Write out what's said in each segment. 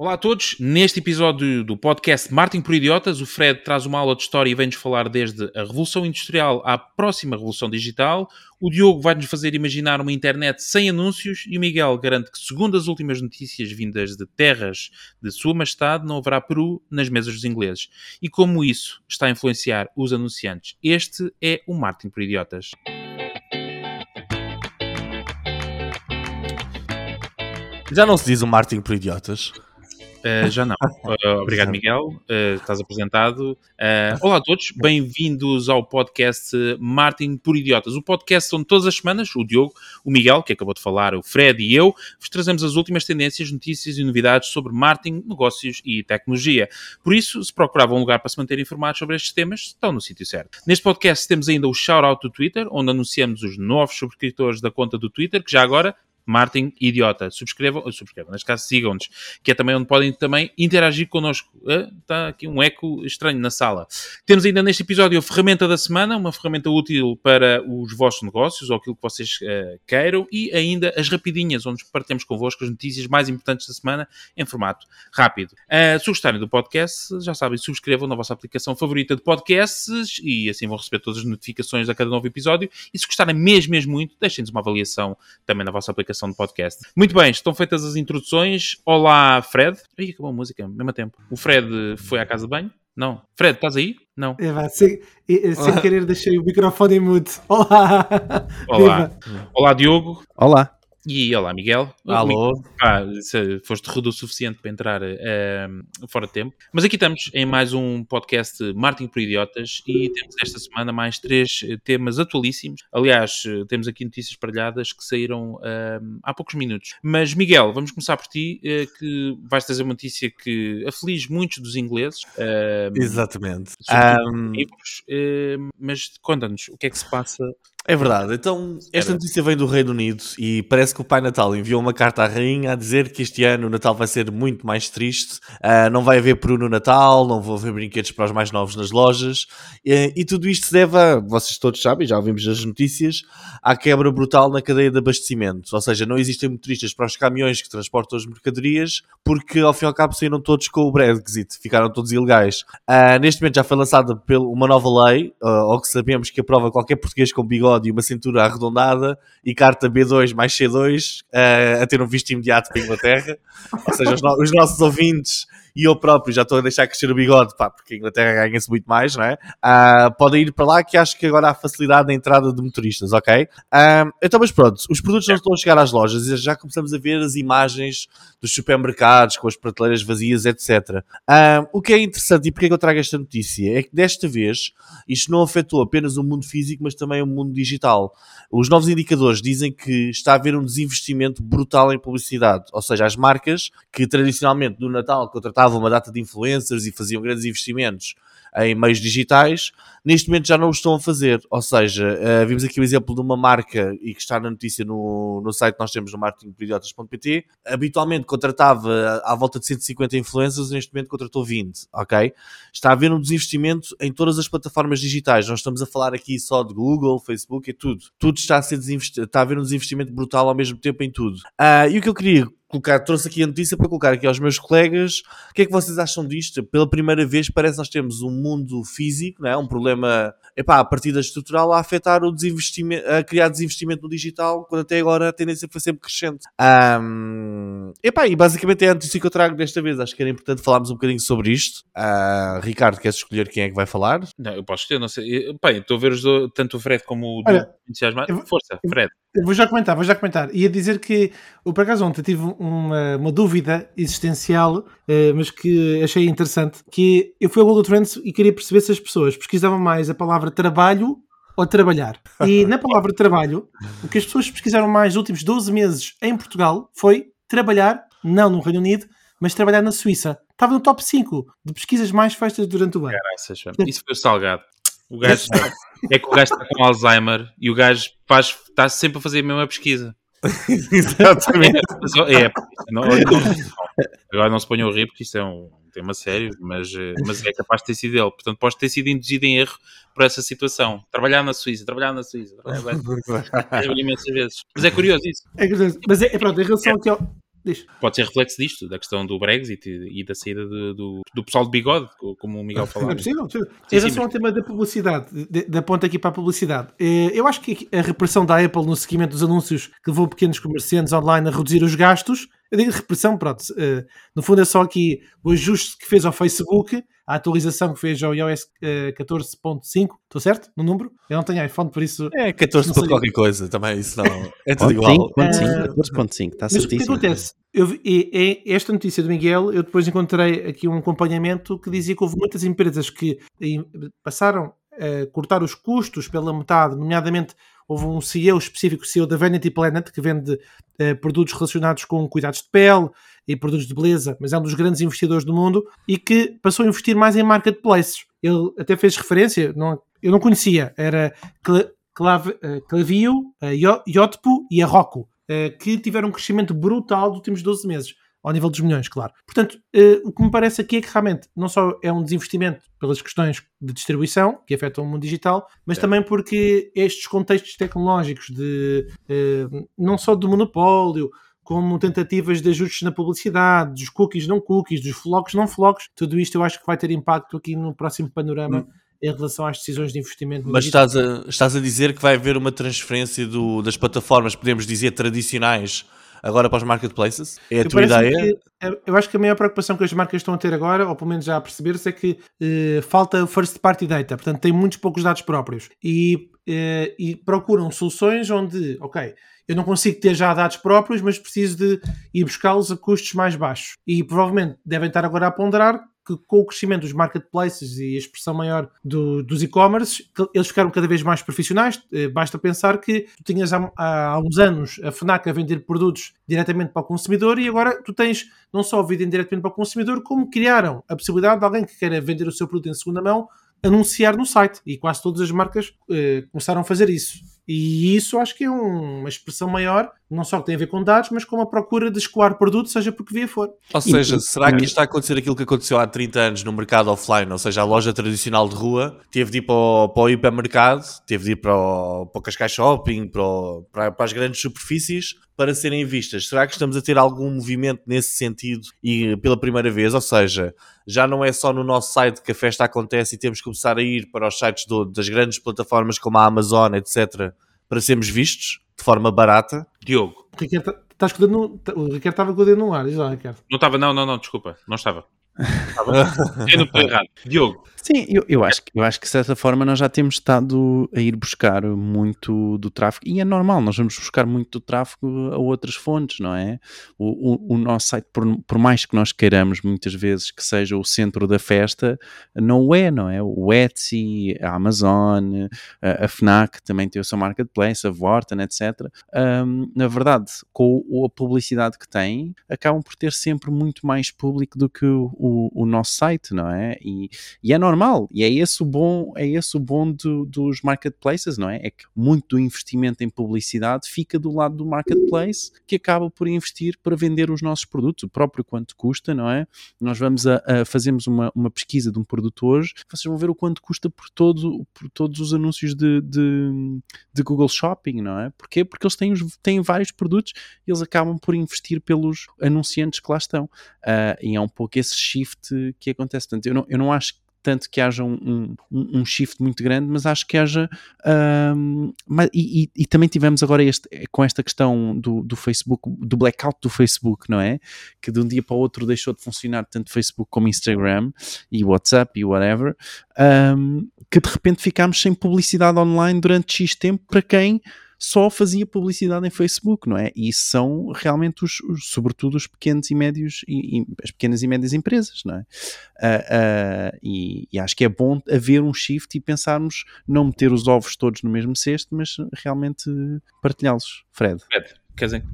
Olá a todos. Neste episódio do podcast Martin por Idiotas, o Fred traz uma aula de história e vem-nos falar desde a Revolução Industrial à próxima Revolução Digital. O Diogo vai-nos fazer imaginar uma internet sem anúncios e o Miguel garante que, segundo as últimas notícias vindas de terras de Sua Majestade, não haverá Peru nas mesas dos ingleses. E como isso está a influenciar os anunciantes? Este é o Martin por Idiotas. Já não se diz o Martin por idiotas. Uh, já não. Uh, obrigado, Miguel. Uh, estás apresentado. olá a todos, bem-vindos ao podcast Martin por Idiotas. O podcast onde todas as semanas o Diogo, o Miguel, que acabou de falar, o Fred e eu, vos trazemos as últimas tendências, notícias e novidades sobre marketing, negócios e tecnologia. Por isso, se procuravam um lugar para se manter informados sobre estes temas, estão no sítio certo. Neste podcast temos ainda o shout-out do Twitter, onde anunciamos os novos subscritores da conta do Twitter, que já agora Martin Idiota. Subscrevam, subscrevam, neste caso sigam-nos, que é também onde podem também interagir connosco. Está aqui um eco estranho na sala. Temos ainda neste episódio a ferramenta da semana, uma ferramenta útil para os vossos negócios ou aquilo que vocês uh, queiram e ainda as rapidinhas, onde partilhamos convosco as notícias mais importantes da semana em formato rápido. Uh, se gostarem do podcast, já sabem, subscrevam na vossa aplicação favorita de podcasts e assim vão receber todas as notificações a cada novo episódio. E se gostarem mesmo, mesmo muito, deixem-nos uma avaliação também na vossa aplicação de podcast. Muito bem, estão feitas as introduções. Olá, Fred. Ih, acabou a música, ao mesmo tempo. O Fred foi à casa de banho? Não. Fred, estás aí? Não. É, vai, sem, sem querer deixei o microfone em mute. Olá. Olá. Olá, Diogo. Olá. E olá, Miguel. Alô. Ah, foste rudo o suficiente para entrar uh, fora de tempo. Mas aqui estamos em mais um podcast Marketing por Idiotas e temos esta semana mais três eh, temas atualíssimos. Aliás, eh, temos aqui notícias partilhadas que saíram uh, há poucos minutos. Mas, Miguel, vamos começar por ti, uh, que vais trazer uma notícia que aflige muitos dos ingleses. Exatamente. Um... Livros, mas conta-nos o que é que se passa é verdade. Então, esta notícia vem do Reino Unido e parece que o Pai Natal enviou uma carta à Rainha a dizer que este ano o Natal vai ser muito mais triste. Uh, não vai haver peru no Natal, não vão haver brinquedos para os mais novos nas lojas. E, e tudo isto se deve a, vocês todos sabem, já ouvimos as notícias, à quebra brutal na cadeia de abastecimento. Ou seja, não existem motoristas para os caminhões que transportam as mercadorias porque, ao fim e ao cabo, saíram todos com o Brexit, ficaram todos ilegais. Uh, neste momento já foi lançada uma nova lei, uh, ao que sabemos que aprova qualquer português com bigode e uma cintura arredondada e carta B2 mais C2 uh, a ter um visto imediato para a Inglaterra. Ou seja, os, no os, nossos ouvintes e eu próprio já estou a deixar crescer o bigode, pá, porque a Inglaterra ganha-se muito mais, não é? Uh, podem ir para lá que acho que agora há facilidade na entrada de motoristas, ok? Uh, então, mas pronto, os produtos não estão a chegar às lojas e já começamos a ver as imagens dos supermercados com as prateleiras vazias, etc. Uh, o que é interessante e porque é que eu trago esta notícia é que desta vez isto não afetou apenas o mundo físico, mas também o mundo digital. Os novos indicadores dizem que está a haver um desinvestimento brutal em publicidade, ou seja, as marcas que tradicionalmente no Natal contratavam uma data de influencers e faziam grandes investimentos em meios digitais, neste momento já não o estão a fazer. Ou seja, uh, vimos aqui o exemplo de uma marca e que está na notícia no, no site que nós temos no marketingperidiotas.pt. Habitualmente contratava à volta de 150 influencers, neste momento contratou 20, ok? Está a haver um desinvestimento em todas as plataformas digitais. Nós estamos a falar aqui só de Google, Facebook e tudo. Tudo está a ser desinvestido, está a haver um desinvestimento brutal ao mesmo tempo em tudo. Uh, e o que eu queria colocar, trouxe aqui a notícia para colocar aqui aos meus colegas. O que é que vocês acham disto? Pela primeira vez parece que nós temos um mundo físico, não é? um problema epá, a partir da estrutural a afetar o desinvestimento, a criar desinvestimento no digital, quando até agora a tendência foi sempre crescente. Um, epá, e basicamente é a notícia que eu trago desta vez. Acho que era importante falarmos um bocadinho sobre isto. Uh, Ricardo, queres escolher quem é que vai falar? Não, eu posso escolher, não sei. Epá, estou a ver os do, tanto o Fred como o Olha, Força, Fred. Eu vou já comentar, vou já comentar. Ia dizer que, por acaso, ontem tive uma, uma dúvida existencial, eh, mas que achei interessante, que eu fui ao Google Trends e queria perceber se as pessoas pesquisavam mais a palavra trabalho ou trabalhar. E na palavra trabalho, o que as pessoas pesquisaram mais nos últimos 12 meses em Portugal foi trabalhar, não no Reino Unido, mas trabalhar na Suíça. Estava no top 5 de pesquisas mais feitas durante o ano. Caraças, isso foi o salgado. O gajo é que o gajo está com Alzheimer e o gajo faz, está sempre a fazer a mesma pesquisa. Exatamente. É, não, não, agora não se ponham a rir porque isto é um tema sério, mas, eh, mas é capaz de ter sido ele. Portanto, pode ter sido induzido em erro por essa situação. Trabalhar na Suíça, trabalhar na Suíça, trabalhar imensas vezes. Mas é curioso isso. É curioso. Mas é, pronto, em relação aqui ao, Diz. Pode ser reflexo disto, da questão do Brexit e, e da saída do, do, do, pessoal de bigode, como o Miguel falava. É possível. Sim, em relação ao tema da publicidade, da ponta aqui para a publicidade, eh, eu acho que a repressão da Apple no seguimento dos anúncios que levou pequenos comerciantes online a reduzir os gastos, eu digo repressão, pronto, eh, no fundo é só aqui o ajuste que fez ao Facebook a atualização que fez ao iOS uh, 14.5, estou certo no número? Eu não tenho iPhone, por isso. É 14. qualquer coisa, também isso não. É tudo igual. 14.5, 14.5, está certíssimo. O que acontece? Eu, e, e, esta notícia do Miguel, eu depois encontrei aqui um acompanhamento que dizia que houve muitas empresas que passaram a cortar os custos pela metade, nomeadamente houve um CEO específico, CEO da Vanity Planet, que vende uh, produtos relacionados com cuidados de pele e produtos de beleza, mas é um dos grandes investidores do mundo e que passou a investir mais em marketplaces. Ele até fez referência, não, eu não conhecia, era uh, Clavio, uh, Yotpo e a Rocco, uh, que tiveram um crescimento brutal nos últimos 12 meses ao nível dos milhões, claro. Portanto, uh, o que me parece aqui é que realmente não só é um desinvestimento pelas questões de distribuição que afetam o mundo digital, mas é. também porque estes contextos tecnológicos de uh, não só do monopólio, como tentativas de ajustes na publicidade, dos cookies não cookies, dos flocos não flocos, tudo isto eu acho que vai ter impacto aqui no próximo panorama. Hum em relação às decisões de investimento. Mas estás a, estás a dizer que vai haver uma transferência do, das plataformas, podemos dizer, tradicionais agora para os marketplaces? É a eu tua ideia? Que, é, eu acho que a maior preocupação que as marcas estão a ter agora, ou pelo menos já a perceber-se, é que eh, falta first party data, portanto tem muitos poucos dados próprios e, eh, e procuram soluções onde, ok, eu não consigo ter já dados próprios, mas preciso de ir buscá-los a custos mais baixos. E provavelmente devem estar agora a ponderar que com o crescimento dos marketplaces e a expressão maior do, dos e-commerce, eles ficaram cada vez mais profissionais. Eh, basta pensar que tu tinhas há, há, uns anos a FNAC a vender produtos diretamente para o consumidor e agora tu tens não só vendem diretamente para o consumidor, como criaram a possibilidade de alguém que queira vender o seu produto em segunda mão anunciar no site. E quase todas as marcas eh, começaram a fazer isso. E isso acho que é um, uma expressão maior, não só que tem a ver com dados, mas com a procura de escoar produto, seja por que via for. Ou seja, e, será que está a acontecer aquilo que aconteceu há 30 anos no mercado offline? Ou seja, a loja tradicional de rua teve de ir para o, para o hipermercado, teve de ir para o, para o Cascais Shopping, para, o, para, para as grandes superfícies, para serem vistas. Será que estamos a ter algum movimento nesse sentido e pela primeira vez? Ou seja, já não é só no nosso site que a festa acontece e temos que começar a ir para os sites do, das grandes plataformas como a Amazon, etc., para sermos vistos de forma barata? Diogo. O Ricardo, estás com o, no, o Ricardo estava com o dedo no ar, diz lá, Ricardo. Não estava, não, não, não, desculpa, não estava. Errado. Diogo. Sim, eu, eu, acho, eu acho que de certa forma nós já temos estado a ir buscar muito do tráfego, e é normal, nós vamos buscar muito do tráfego a outras fontes, não é? O, o, o nosso site, por, por, mais que nós queiramos muitas vezes que seja o centro da festa, não é, não é? O Etsy, a Amazon, a, a FNAC também tem o seu marketplace, a Vorten, etc. Um, na verdade, com a publicidade que tem, acabam por ter sempre muito mais público do que o, o, o nosso site, não é? E, e é normal. E é esse o bom, é esse o bom do, dos marketplaces, não é? É que muito do investimento em publicidade fica do lado do marketplace que acaba por investir para vender os nossos produtos, o próprio quanto custa, não é? Nós vamos a, a fazemos uma, uma pesquisa de um produto hoje, vocês vão ver o quanto custa por, todo, por todos os anúncios de, de, de Google Shopping, não é? Porquê? Porque eles têm, os, têm vários produtos e eles acabam por investir pelos anunciantes que lá estão. Uh, e é um pouco esse shift que acontece. Portanto, eu não, eu não acho tanto que haja um, um, um shift muito grande, mas acho que haja. Um, e, e, e, também tivemos agora este, com esta questão do, do Facebook, do blackout do Facebook, não é? Que de um dia para o outro deixou de funcionar tanto Facebook como Instagram e WhatsApp e whatever, um, que de repente ficámos sem publicidade online durante X tempo para quem só fazia publicidade em Facebook, não é? E isso são realmente os, os sobretudo os pequenos e médios e, e, as pequenas e médias empresas, não é? Uh, uh, e, e, acho que é bom haver um shift e pensarmos não meter os ovos todos no mesmo cesto, mas realmente partilhá-los. Fred. Fred. Quer dizer?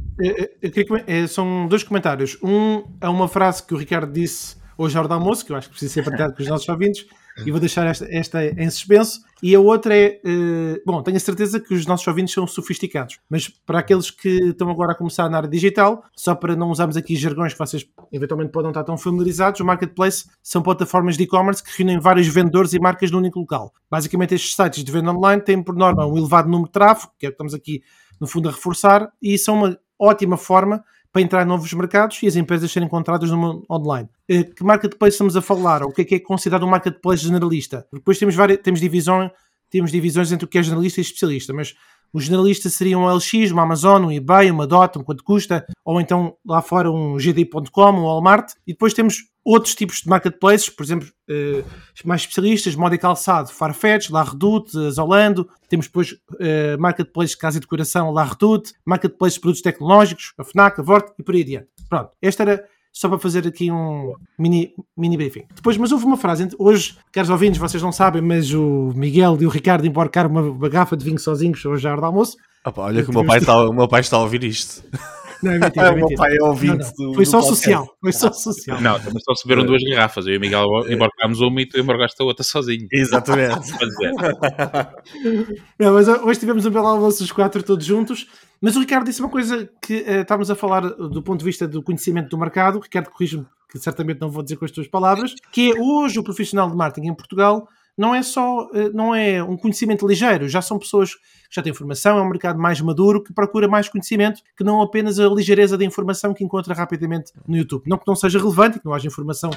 É, são dois comentários. Um é uma frase que o Ricardo disse hoje à hora do almoço, que eu acho que precisa ser partilhado com os nossos ouvintes, e vou deixar esta, esta em suspenso. E a outra é, uh, bom, tenho a certeza que os nossos ouvintes são sofisticados, mas para aqueles que estão agora a começar na área digital, só para não usarmos aqui jargões que vocês eventualmente podem estar tão familiarizados, o Marketplace são plataformas de e-commerce que reúnem vários vendedores e marcas num único local. Basicamente, estes sites de venda online têm por norma um elevado número de tráfego, que é o que estamos aqui no fundo a reforçar, e são uma ótima forma para entrar em novos mercados e as empresas serem encontradas online. Uh, que marketplace estamos a falar? O que é que é considerado um marketplace generalista? Depois temos, várias, temos, divisão, temos divisões entre o que é generalista e especialista, mas o generalista seria um LX, uma Amazon, um eBay, uma Dot, um quanto custa, ou então lá fora um GD.com, um Walmart. E depois temos outros tipos de marketplaces, por exemplo, uh, mais especialistas, moda e calçado, Farfetch, La Redoute, Zolando. Temos depois uh, marketplaces de casa e decoração, La Redoute, marketplaces de produtos tecnológicos, a FNAC, a Vort e por aí adiante. Pronto, esta era só para fazer aqui um mini, mini briefing. Depois, mas houve uma frase, hoje, caros ouvintes, vocês não sabem, mas o Miguel e o Ricardo embarcaram uma, uma garrafa de vinho sozinhos hoje à hora do almoço. Opa, olha que o meu, pai está, o meu pai está a ouvir isto. Não, é mentira, é, o meu pai é ouvinte não, não. Foi do, só do social. Foi só social. Não, também só se beberam duas garrafas. Eu e o Miguel embarcámos uma e tu embarcaste a outra sozinho. Exatamente. não, mas hoje tivemos um belo almoço os quatro todos juntos. Mas o Ricardo disse uma coisa que uh, estávamos a falar do ponto de vista do conhecimento do mercado. Ricardo corrige-me, que certamente não vou dizer com as tuas palavras, que é hoje o profissional de marketing em Portugal não é só eh, não é um conhecimento ligeiro, já são pessoas que já têm informação, é um mercado mais maduro que procura mais conhecimento que não apenas a ligeireza da informação que encontra rapidamente no YouTube. Não que não seja relevante, que não haja informação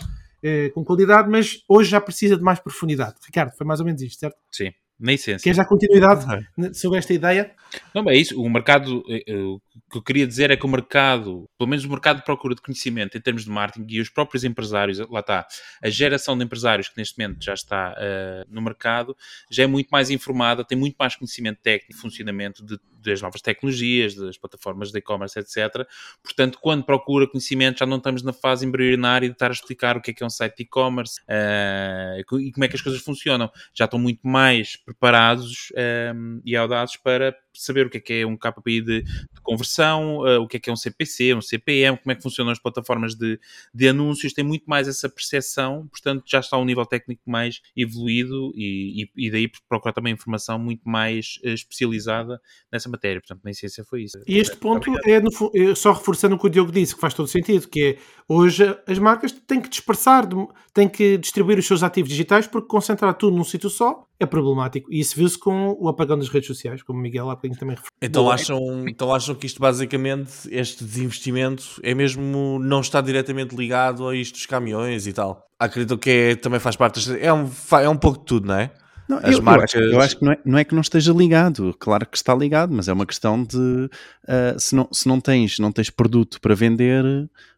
eh, com qualidade, mas hoje já precisa de mais profundidade. Ricardo, foi mais ou menos isto, certo? Sim na essência. Queres dar continuidade sobre esta ideia? Não, é isso. O mercado, eh, eh, o que eu queria dizer é que o mercado, pelo menos o mercado de procura de conhecimento em termos de marketing e os próprios empresários, lá está, a geração de empresários que neste momento já está uh, no mercado, já é muito mais informada, tem muito mais conhecimento técnico, funcionamento de, das novas tecnologias, das plataformas de e-commerce, etc. Portanto, quando procura conhecimento, já não estamos na fase embrionária de estar a explicar o que é que é um site de e-commerce uh, e como é que as coisas funcionam. Já estão muito mais preparados ehm, e audazes para saber o que é que é um KPI de, de conversão, uh, o que é que é um CPC, um CPM, como é que funcionam as plataformas de, de anúncios, tem muito mais essa percepção, portanto já está a um nível técnico mais evoluído e, e, e daí procurar também informação muito mais uh, especializada nessa matéria, portanto na essência foi isso. E este ponto é, no, é, só reforçando o que o Diogo disse, que faz todo sentido, que é hoje as marcas têm que dispersar, têm que distribuir os seus ativos digitais porque concentrar tudo num sítio só é problemático. E isso viu-se com o apagão das redes sociais, como o Miguel há bocadinho também referiu. Então acham, então acham que isto basicamente, este desinvestimento, é mesmo não está diretamente ligado a isto dos caminhões e tal? Acredito que é, também faz parte, é um, é um pouco de tudo, não é? Não, As eu, marcas... eu, acho, eu acho que não é, não é, que não esteja ligado, claro que está ligado, mas é uma questão de uh, se, não, se não tens, não tens produto para vender,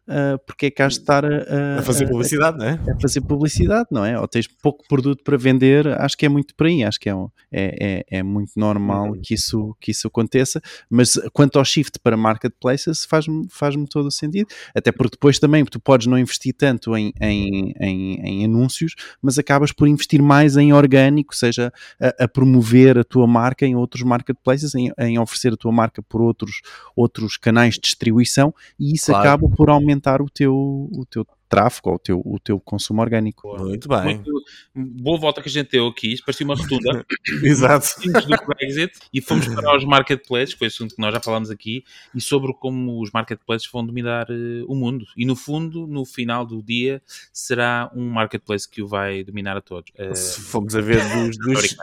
uh, porque é que has de estar a, a fazer publicidade, não é? A fazer publicidade, não é? Ou tens pouco produto para vender, acho que é muito por aí, acho que é, é, é, é muito normal uhum. que, isso, que isso aconteça, mas quanto ao shift para marketplaces faz-me faz todo o sentido, até porque depois também tu podes não investir tanto em, em, em, em anúncios, mas acabas por investir mais em orgânico, seja a, a promover a tua marca em outros marketplaces, em, em, oferecer a tua marca por outros, outros canais de distribuição e isso claro. acaba por aumentar aumentar o teu, o teu tráfego ou o teu, o teu consumo orgânico. Muito bem. Muito, boa volta que a gente deu aqui, isso parecia uma rotunda. Exato. do Brexit e fomos para os marketplaces, foi assunto que nós já falámos aqui, e sobre como os marketplaces vão dominar uh, o mundo. E no fundo, no final do dia, será um marketplace que o vai dominar a todos. Uh, Se fomos a ver dos, dos,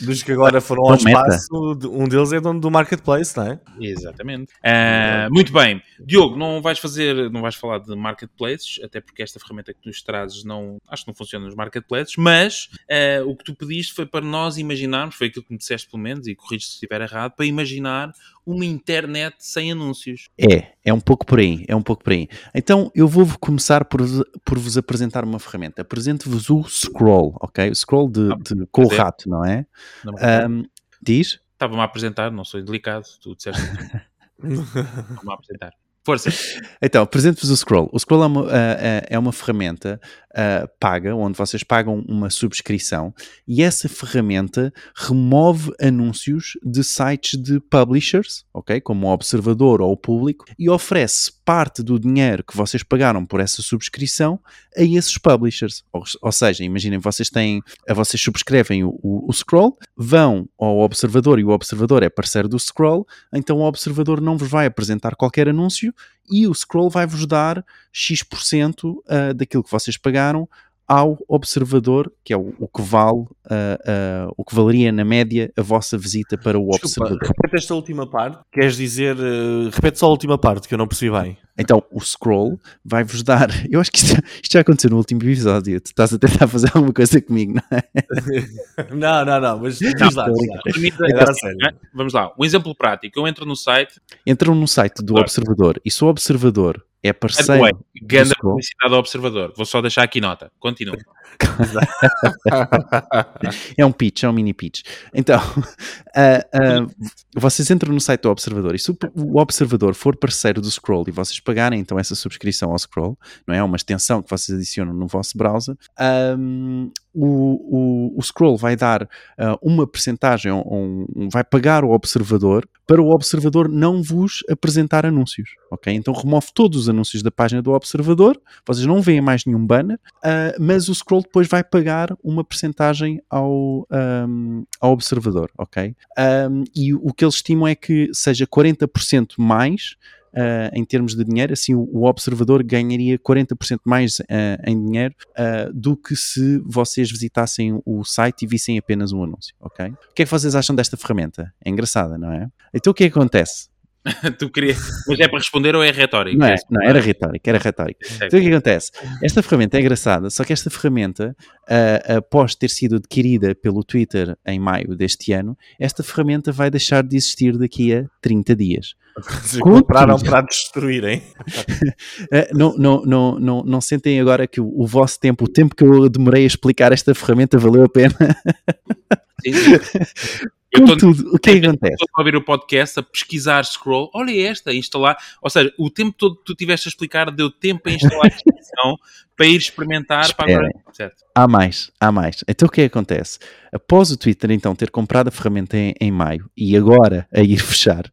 dos que agora foram ao espaço, um deles é dono do marketplace, não é? Exatamente. Uh, muito bem. Diogo, não vais fazer, não vais falar de marketplaces, até porque esta ferramenta que tu nos trazes não, acho que não funciona nos marketplaces, mas uh, o que tu pediste foi para nós imaginarmos, foi aquilo que me disseste pelo menos, e corrige se estiver errado, para imaginar uma internet sem anúncios. É, é um pouco por aí, é um pouco por aí. Então eu vou começar por, por vos apresentar uma ferramenta. Apresento-vos o Scroll, ok? O Scroll de, ah, de com o rato, não é? Não um, diz? Estava-me a apresentar, não sou delicado, tu disseste. Estava-me a apresentar. Força. Então, apresento-vos o Scroll. O Scroll é uma, uh, é uma ferramenta uh, paga, onde vocês pagam uma subscrição e essa ferramenta remove anúncios de sites de publishers, ok? Como o Observador ou o Público, e oferece parte do dinheiro que vocês pagaram por essa subscrição a esses publishers. Ou, ou seja, imaginem, vocês têm, vocês subscrevem o, o, o, Scroll, vão ao Observador e o Observador é parceiro do Scroll, então o Observador não vos vai apresentar qualquer anúncio e o Scroll vai-vos dar X% uh, daquilo que vocês pagaram ao observador, que é o, o que vale, uh, uh, o que valeria na média a vossa visita para o Desculpa, observador. repete esta última parte. Queres dizer. Uh, repete só a última parte que eu não percebi bem. Então, o scroll vai-vos dar. Eu acho que isto, isto, já aconteceu no último episódio. Tu estás a tentar fazer alguma coisa comigo, não é? não, não, não, mas não, diz lá, sério. Vamos lá, um exemplo prático. Eu entro no site. Entram no site do claro. observador e se o observador é parceiro. É Ganda publicidade ao observador. Vou só deixar aqui nota. Continua. é um pitch, é um mini pitch. Então, uh, uh, vocês entram no site do Observador e se o Observador for parceiro do Scroll e vocês pagarem então essa subscrição ao Scroll, não é? Uma extensão que vocês adicionam no vosso browser, um, o, o, o, Scroll vai dar uh, uma percentagem, um, um, vai pagar o Observador para o Observador não vos apresentar anúncios, ok? Então remove todos os anúncios da página do Observador, vocês não veem mais nenhum banner, mas o Scroll depois vai pagar uma percentagem ao, um, ao observador, ok? E o que eles estimam é que seja 40% mais Uh, em termos de dinheiro, assim o, o observador ganharia 40% mais uh, em dinheiro uh, do que se vocês visitassem o site e vissem apenas um anúncio, ok? O que é que vocês acham desta ferramenta? É engraçada, não é? Então o que é que acontece? tu querias. Mas é para responder ou é retórico? Não, é, não era retórico, era retórico. Então o que acontece? Esta ferramenta é engraçada, só que esta ferramenta, uh, após ter sido adquirida pelo Twitter em maio deste ano, esta ferramenta vai deixar de existir daqui a 30 dias. Compraram para destruírem. uh, não, não, não, não, não sentem agora que o, o vosso tempo, o tempo que eu demorei a explicar esta ferramenta, valeu a pena. Sim, sim. Eu Contudo, o que é que acontece? Estou a ouvir o podcast, a pesquisar scroll, olha esta, a instalar. Ou seja, o tempo todo que tu tiveste a explicar, deu tempo a instalar a extensão para ir experimentar. Esperem. Para agora. Certo. Há mais, há mais. Então o que é que acontece? Após o Twitter então ter comprado a ferramenta em, em maio e agora a ir fechar,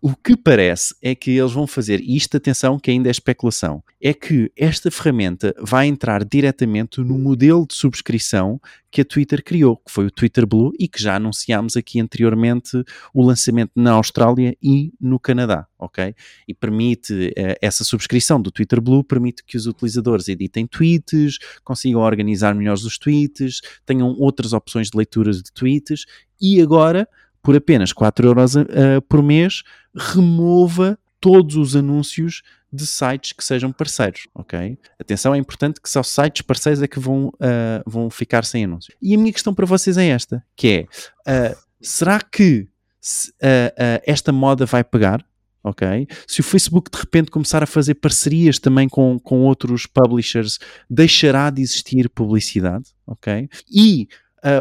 o que parece é que eles vão fazer, e isto, atenção, que ainda é especulação, é que esta ferramenta vai entrar diretamente no modelo de subscrição que a Twitter criou, que foi o Twitter Blue, e que já anunciámos aqui anteriormente o lançamento na Austrália e no Canadá, ok? E permite, eh, essa subscrição do Twitter Blue permite que os utilizadores editem tweets, consigam organizar melhor os tweets, tenham outras opções de leitura de tweets, e agora por apenas 4 euros uh, por mês, remova todos os anúncios de sites que sejam parceiros, ok? Atenção, é importante que só sites parceiros é que vão, uh, vão ficar sem anúncios. E a minha questão para vocês é esta, que é, uh, será que esta moda vai pegar? Ok? Se o Facebook de repente começar a fazer parcerias também com, com outros publishers, deixará de existir publicidade, ok? E,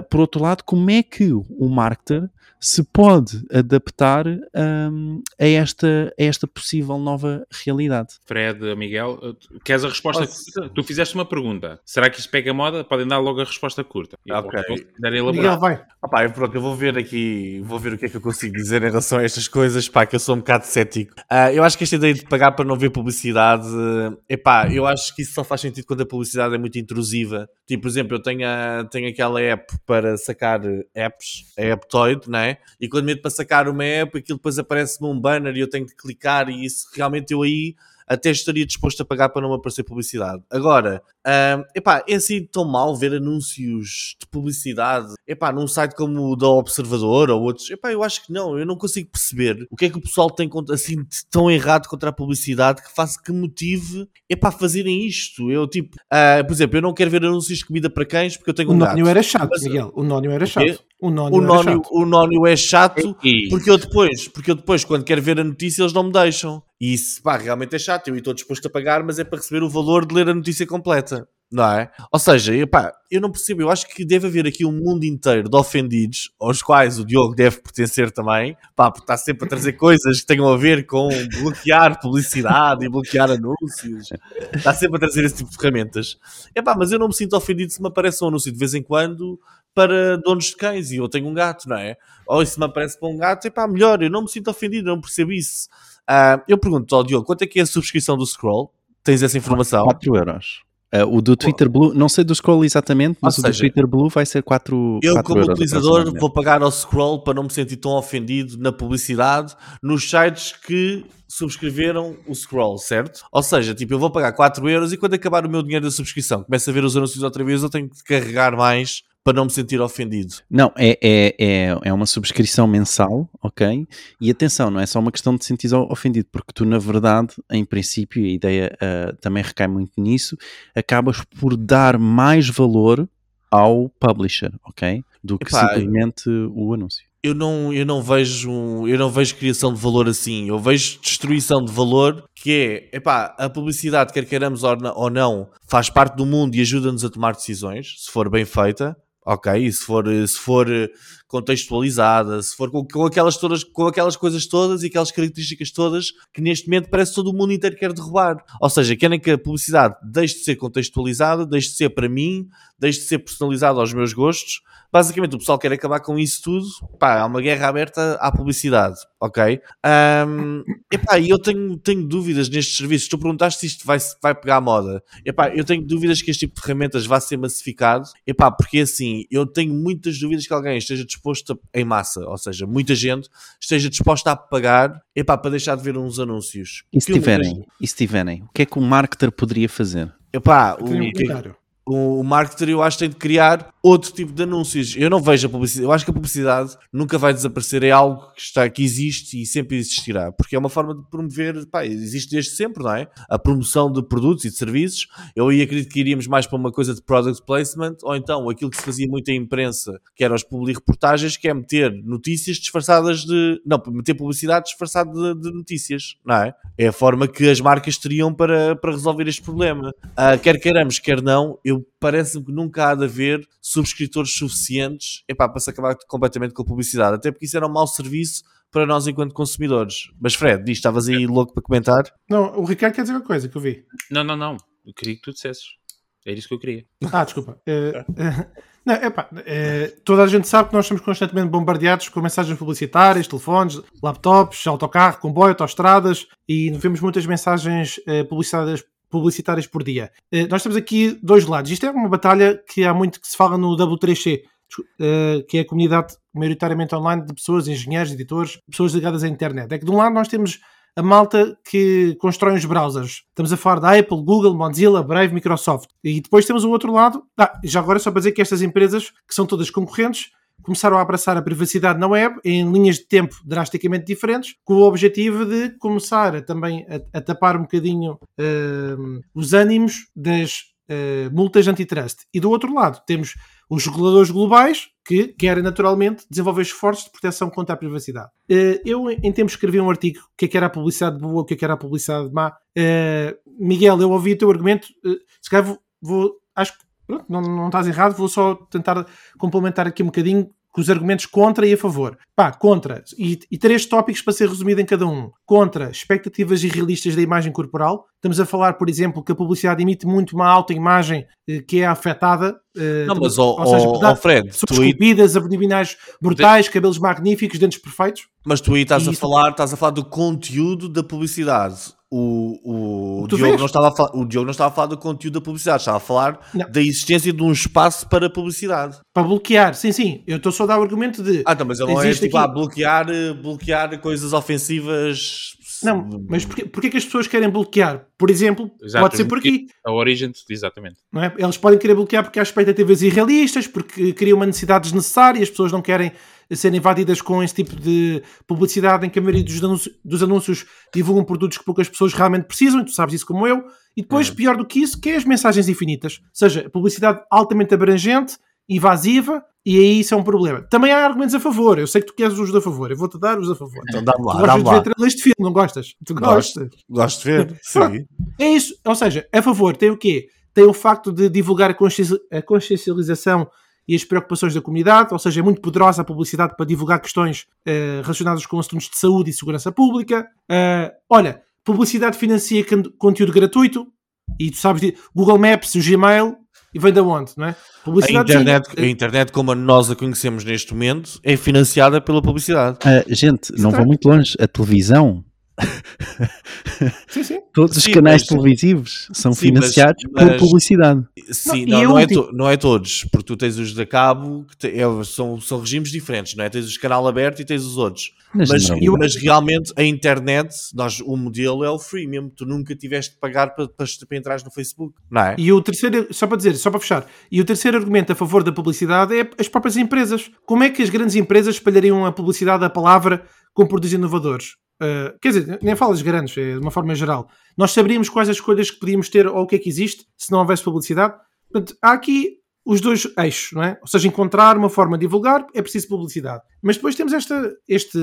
por outro lado, como é que o marketer se pode adaptar um, a, esta, a esta possível nova realidade. Fred, Miguel, queres a resposta curta? Tu fizeste uma pergunta. Será que isso pega moda? Podem dar logo a resposta curta. Ok. Miguel, vai. Ah, eu, pronto, eu vou ver aqui, vou ver o que é que eu consigo dizer em relação a estas coisas, pá, que eu sou um bocado cético. Uh, eu acho que esta ideia de pagar para não ver publicidade, uh, epá, eu acho que isso só faz sentido quando a publicidade é muito intrusiva. Tipo, por exemplo, eu tenho, a, tenho aquela app para sacar apps, a Aptoid, não é? é? E quando meto para sacar uma app, aquilo depois aparece num banner e eu tenho que clicar e isso realmente eu aí até estaria disposto a pagar para não aparecer publicidade. Agora, uh, epá, é assim tão mal ver anúncios de publicidade epá, num site como o da Observador ou outros. Epá, eu acho que não, eu não consigo perceber o que é que o pessoal tem assim tão errado contra a publicidade que faça que motive epá, fazerem isto. Eu tipo, uh, por exemplo, eu não quero ver anúncios de comida para cães porque eu tenho um. O nónio era chato, Mas, Miguel. O nónio era chato. O nónio, o, nónio, o nónio é chato porque eu depois, porque eu depois, quando quero ver a notícia, eles não me deixam. E isso, pá, realmente é chato. Eu estou disposto a pagar, mas é para receber o valor de ler a notícia completa. Não é? Ou seja, pá, eu não percebo. Eu acho que deve haver aqui um mundo inteiro de ofendidos, aos quais o Diogo deve pertencer também, pá, porque está sempre a trazer coisas que tenham a ver com bloquear publicidade e bloquear anúncios. Está sempre a trazer esse tipo de ferramentas. É pá, mas eu não me sinto ofendido se me aparece um anúncio de vez em quando para donos de cães e eu tenho um gato, não é? Ou se me aparece para um gato, é pá, melhor. Eu não me sinto ofendido, eu não percebo isso. Uh, eu pergunto ao Diogo, quanto é que é a subscrição do Scroll? Tens essa informação? 4 euros. Uh, o do Twitter Blue, não sei do scroll exatamente, mas o do Twitter Blue vai ser 4 Eu, 4 como euros utilizador, vou pagar ao scroll para não me sentir tão ofendido na publicidade nos sites que subscreveram o scroll, certo? Ou seja, tipo, eu vou pagar 4 euros e quando acabar o meu dinheiro da subscrição, começo a ver os anúncios outra vez, eu tenho que carregar mais para não me sentir ofendido. Não, é, é, é, é uma subscrição mensal, ok? E atenção, não é só uma questão de sentir ofendido, porque tu, na verdade, em princípio, a ideia ah, também recai muito nisso, acabas por dar mais valor ao publisher, ok? Do que Epá, simplesmente o anúncio. Eu não, eu não vejo eu não vejo criação de valor assim. Eu vejo destruição de valor que é, epá, a publicidade, quer queiramos ou não, faz parte do mundo e ajuda-nos a tomar decisões, se for bem feita. Ok, se for, se for contextualizada, se for com, com aquelas todas, com aquelas coisas todas e aquelas características todas que neste momento parece todo o mundo inteiro quer derrubar. Ou seja, querem que a publicidade deixe de ser contextualizada, deixe de ser para mim, deixe de ser personalizada aos meus gostos. Basicamente, o pessoal quer acabar com isso tudo. Pá, há uma guerra aberta à publicidade, ok? Ahm, epá, eu tenho, tenho dúvidas nestes serviços. Tu perguntaste se isto vai, vai pegar a moda. Epá, eu tenho dúvidas que este tipo de ferramentas vá ser massificado. Epá, porque assim, eu tenho muitas dúvidas que alguém esteja disposto a, em massa, ou seja, muita gente esteja disposta a pagar epá, para deixar de ver uns anúncios. E se Que eu muitas- tiverem, e se tiverem, o que é que o marketer poderia fazer? Epá, o, um comentário. o, o marketer eu acho que tem de criar outro tipo de anúncios. Eu não vejo a publicidade, eu acho que a publicidade nunca vai desaparecer, é algo que, está, que existe e sempre existirá, porque é uma forma de promover, pá, existe desde sempre, não é? A promoção de produtos e de serviços. Eu aí acredito que iríamos mais para uma coisa de product placement, ou então aquilo que se fazia muito em imprensa, que eram as publi-reportagens, que é meter notícias disfarçadas de. Não, meter publicidade disfarçada de, de notícias, não é? É a forma que as marcas teriam para, para resolver este problema. Ah, quer queiramos, quer não, eu parece-me que nunca há de haver subscritores suficientes epá, para se acabar completamente com a publicidade, até porque isso era um mau serviço para nós enquanto consumidores. Mas Fred, diz, estavas aí louco para comentar? Não, o Ricardo quer dizer uma coisa que eu vi. Não, não, não. Eu queria que tu dissesses. É isso que eu queria. Ah, desculpa. Eh, eh, não, epá, eh, toda a gente sabe que nós somos constantemente bombardeados por mensagens publicitárias, telefones, laptops, autocarro, comboio, autoestradas e vemos muitas mensagens eh, publicitárias, publicitárias por dia. Eh, nós temos aqui dois lados. Isto é uma batalha que há muito que se fala no W3C, eh, que é a comunidade maioritariamente online de pessoas, engenheiros, editores, pessoas ligadas à internet. É que de um lado nós temos a malta que constrói os browsers. Estamos a falar da Apple, Google, Mozilla, Brave, Microsoft. E depois temos o outro lado. Ah, já agora só para dizer que estas empresas, que são todas concorrentes, começaram a abraçar a privacidade na web em linhas de tempo drasticamente diferentes, com o objetivo de começar a, também a, a tapar um bocadinho hum, os ânimos das eh, multas antitrust. E do outro lado temos os reguladores globais que querem naturalmente desenvolver esforços de proteção contra a privacidade. Eh, eu, em tempos, escrevi um artigo o que é que era a publicidade boa, o que é que era a publicidade má. Eh, Miguel, eu ouvi o teu argumento, se calhar vou, vou- acho que pronto, não, não estás errado, vou só tentar complementar aqui um bocadinho com os argumentos contra e a favor. Pá, contra. E, e três tópicos para ser resumido em cada um. Contra, expectativas irrealistas da imagem corporal. Estamos a falar, por exemplo, que a publicidade emite muito uma autoimagem eh, que é afetada. eh, Não, mas, ou ó, seja, ó, Fred, São tu esculpidas, abdominais brutais, cabelos magníficos, dentes perfeitos. mas tu aí estás a, Isso. falar, estás a falar do conteúdo da publicidade. O, o, O Diogo não estava a falar, o Diogo não estava a falar do conteúdo da publicidade, estava a falar Não. da existência de um espaço para publicidade. Para bloquear, sim, sim. Eu estou só a dar o argumento de. Ah, não, mas ele não é Existe tipo aqui- a bloquear, eh, bloquear coisas ofensivas. Não, mas porquê, porquê que as pessoas querem bloquear? Por exemplo, pode ser por aqui. A origem, exatamente. Não é? Eles podem querer bloquear porque há expectativas irrealistas, porque criam uma necessidade desnecessária, as pessoas não querem ser invadidas com esse tipo de publicidade em que a maioria dos anúncios, dos anúncios divulgam produtos que poucas pessoas realmente precisam, e tu sabes isso como eu. E depois, pior do que isso, que é as mensagens infinitas. Ou seja, publicidade altamente abrangente, invasiva, e aí isso é um problema. Também há argumentos a favor. Eu sei que tu queres os a favor. Eu vou-te dar os a favor. Então dá-me Tu lá, gostas dá-me de ver trailers de filme, não gostas? Tu gostas. Gosto de ver. Sim. É isso. Ou seja, a favor, tem o quê? Tem o facto de divulgar a, conscienci- a consciencialização e as preocupações da comunidade, ou seja, é muito poderosa a publicidade para divulgar questões eh, relacionadas com assuntos de saúde e segurança pública. Eh, olha, publicidade financia con- conteúdo gratuito e tu sabes, Google Maps, o Gmail, e vem da onde, não é? A Publicidade internet, sim. a internet, como nós a conhecemos neste momento, é financiada pela publicidade. Ah, gente, não Está- vou muito longe. A televisão Sim, sim. Todos os Sim, canais mas- televisivos são Sim, financiados mas- por publicidade. Sim, Não, não, não, eu, é tipo- to- não é todos, porque tu tens os da cabo, que te- é- são, são regimes diferentes, não é? Tens os canal aberto e tens os outros. Mas, Mas, não, mas realmente a internet, nós, o modelo é o freemium, tu nunca tiveste de pagar para, para, para entrar no Facebook, não é? E o terceiro, só para dizer, só para fechar, e o terceiro argumento a favor da publicidade é as próprias empresas. Como é que as grandes empresas espalhariam a publicidade da palavra com produtos inovadores? Uh, quer dizer, nem falo das grandes, é de uma forma geral. Nós saberíamos quais as escolhas que podíamos ter ou o que é que existe se não houvesse publicidade. Portanto, há aqui os dois eixos, não é? Ou seja, encontrar uma forma de divulgar é preciso publicidade. Mas depois temos esta, este,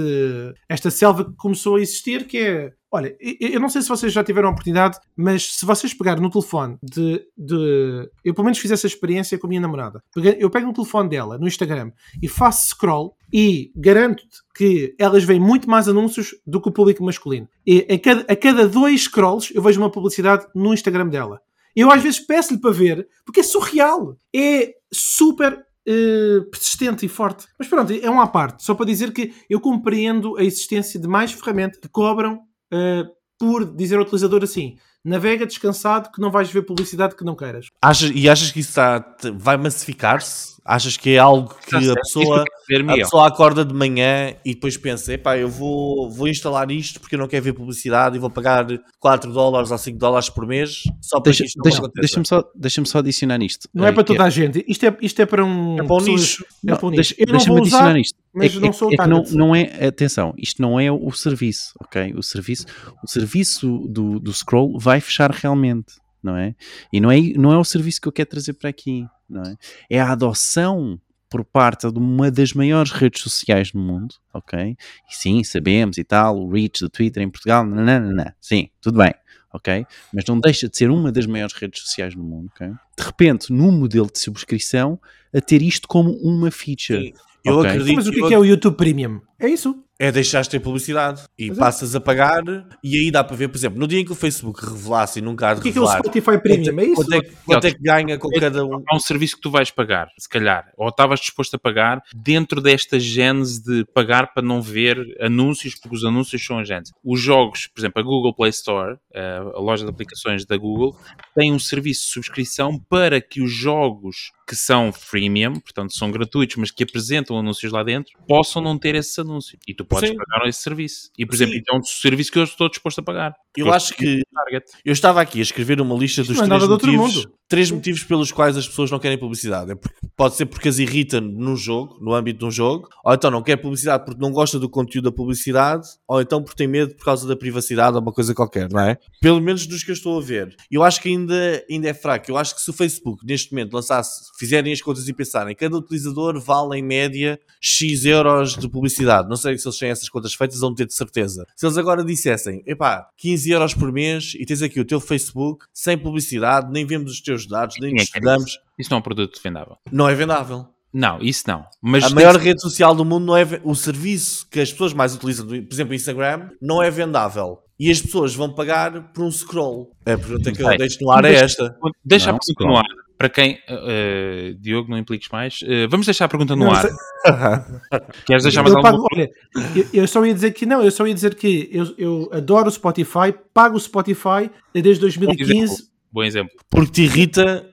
esta selva que começou a existir, que é. Olha, eu não sei se vocês já tiveram a oportunidade, mas se vocês pegarem no telefone de, de. Eu pelo menos fiz essa experiência com a minha namorada. Eu pego no telefone dela, no Instagram, e faço scroll e garanto-te que elas veem muito mais anúncios do que o público masculino. E a cada, a cada dois scrolls eu vejo uma publicidade no Instagram dela. Eu às vezes peço-lhe para ver, porque é surreal. É super eh, persistente e forte. Mas pronto, é uma à parte. Só para dizer que eu compreendo a existência de mais ferramentas que cobram eh, por dizer ao utilizador assim: navega descansado que não vais ver publicidade que não queiras. Achas, e achas que isso está, vai massificar-se? Achas que é algo que Está a pessoa, a pessoa acorda de manhã e depois pensa: epá, eu vou, vou instalar isto porque eu não quero ver publicidade e vou pagar 4 dólares ou 5 dólares por mês só para Deixa- que isto não deixa-. Deixa-me só, deixa só adicionar isto. Não é Eh, para toda a gente. Isto é, isto é para um. É para um pessoas- nicho. É para um nicho. Deixa-me adicionar isto. Mas É que- não é sou o que não, não é, atenção, isto não é o serviço, ok? O serviço, o serviço do, do scroll vai fechar realmente, não é? E não é, não é o serviço que eu quero trazer para aqui, não é? É a adoção por parte de uma das maiores redes sociais do mundo, ok? E sim, sabemos e tal, o reach do Twitter em Portugal, nananana, sim, tudo bem, ok? Mas não deixa de ser uma das maiores redes sociais do mundo, ok? De repente, no modelo de subscrição, a ter isto como uma feature. Sim. Eu Ok. acredito Mas o que é que é o YouTube Premium? É isso. é deixar de ter publicidade e Mas é. passas a pagar e aí dá para ver, por exemplo, no dia em que o Facebook revelasse e nunca há de O que é que é o revelar Spotify Premium? É isso? quanto, é, que- quanto é que ganha com cada um Há um serviço que tu vais pagar, se calhar, ou estavas disposto a pagar dentro desta gênese de pagar para não ver anúncios, porque os anúncios são a gênese. Os jogos, por exemplo, a Google Play Store, eh, a loja de aplicações da Google, tem um serviço de subscrição para que os jogos que são freemium, portanto são gratuitos, mas que apresentam anúncios lá dentro, possam não ter esses anúncios. E tu podes Sim. pagar esse serviço. E, por exemplo, Sim. então é um serviço que eu estou disposto a pagar. eu acho que Target. eu estava aqui a escrever uma lista Isto dos não é três outro motivos, mundo. três motivos pelos quais as pessoas não querem publicidade. É porque, pode ser porque as irrita num jogo, no âmbito de um jogo, ou então não quer publicidade porque não gosta do conteúdo da publicidade, ou então porque tem medo por causa da privacidade ou uma coisa qualquer, não é? Pelo menos dos que eu estou a ver. Eu acho que ainda, ainda é fraco. Eu acho que se o Facebook neste momento lançasse, fizerem as contas e pensarem, cada utilizador vale em média X euros de publicidade. Não sei se eles têm essas contas feitas, vão ter de certeza. Se eles agora dissessem, epá, 15 euros por mês e tens aqui o teu Facebook sem publicidade, nem vemos os teus dados, nem é te quer estudamos, isso? Isso não é um produto vendável. não é vendável. Não, isso não. Mas A maior rede social do mundo não é o serviço que as pessoas mais utilizam, por exemplo, o Instagram, não é vendável. E as pessoas vão pagar por um scroll. A pergunta que eu deixo no ar é esta. Deixa a pergunta no ar. Para quem, eh, Diogo, não impliques mais. Eh, vamos deixar a pergunta no Não, ar. Queres deixar mais Eu, alguma pago, olha, eu, eu só ia dizer que não, eu só ia dizer que eu, eu adoro o Spotify, pago o Spotify desde 2015. Bom exemplo. Porque te irrita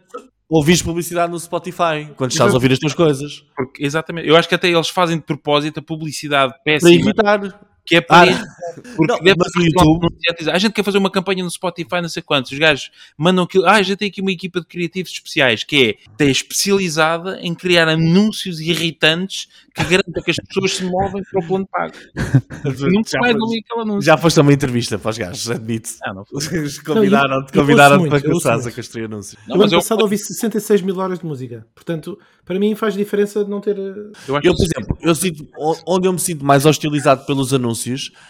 ouvires publicidade no Spotify quando estás a ouvir as tuas coisas. Porque, exatamente. Eu acho que até eles fazem de propósito a publicidade Para péssima irritar. Que é para Ah. Porque não, mas o YouTube- "Ah, A gente quer fazer uma campanha no Spotify, não sei quantos. Os gajos mandam aquilo. Ah, a gente tem aqui uma equipa de criativos especiais que é, é especializada em criar anúncios irritantes que garantem que as pessoas se movem para o plano pago. Nunca Já mais foste- não vi aquele anúncio. Já foste a uma entrevista para os gajos, admito. Ah, não. Convidaram-te eu- eu convidaram para eu começares a construir anúncios. Não, o mas ano eu, passado ouvi 66 mil horas de música. Portanto, para mim faz diferença não ter. eh, eu acho Eu, por exemplo, eu sinto, onde eu me sinto mais hostilizado pelos anúncios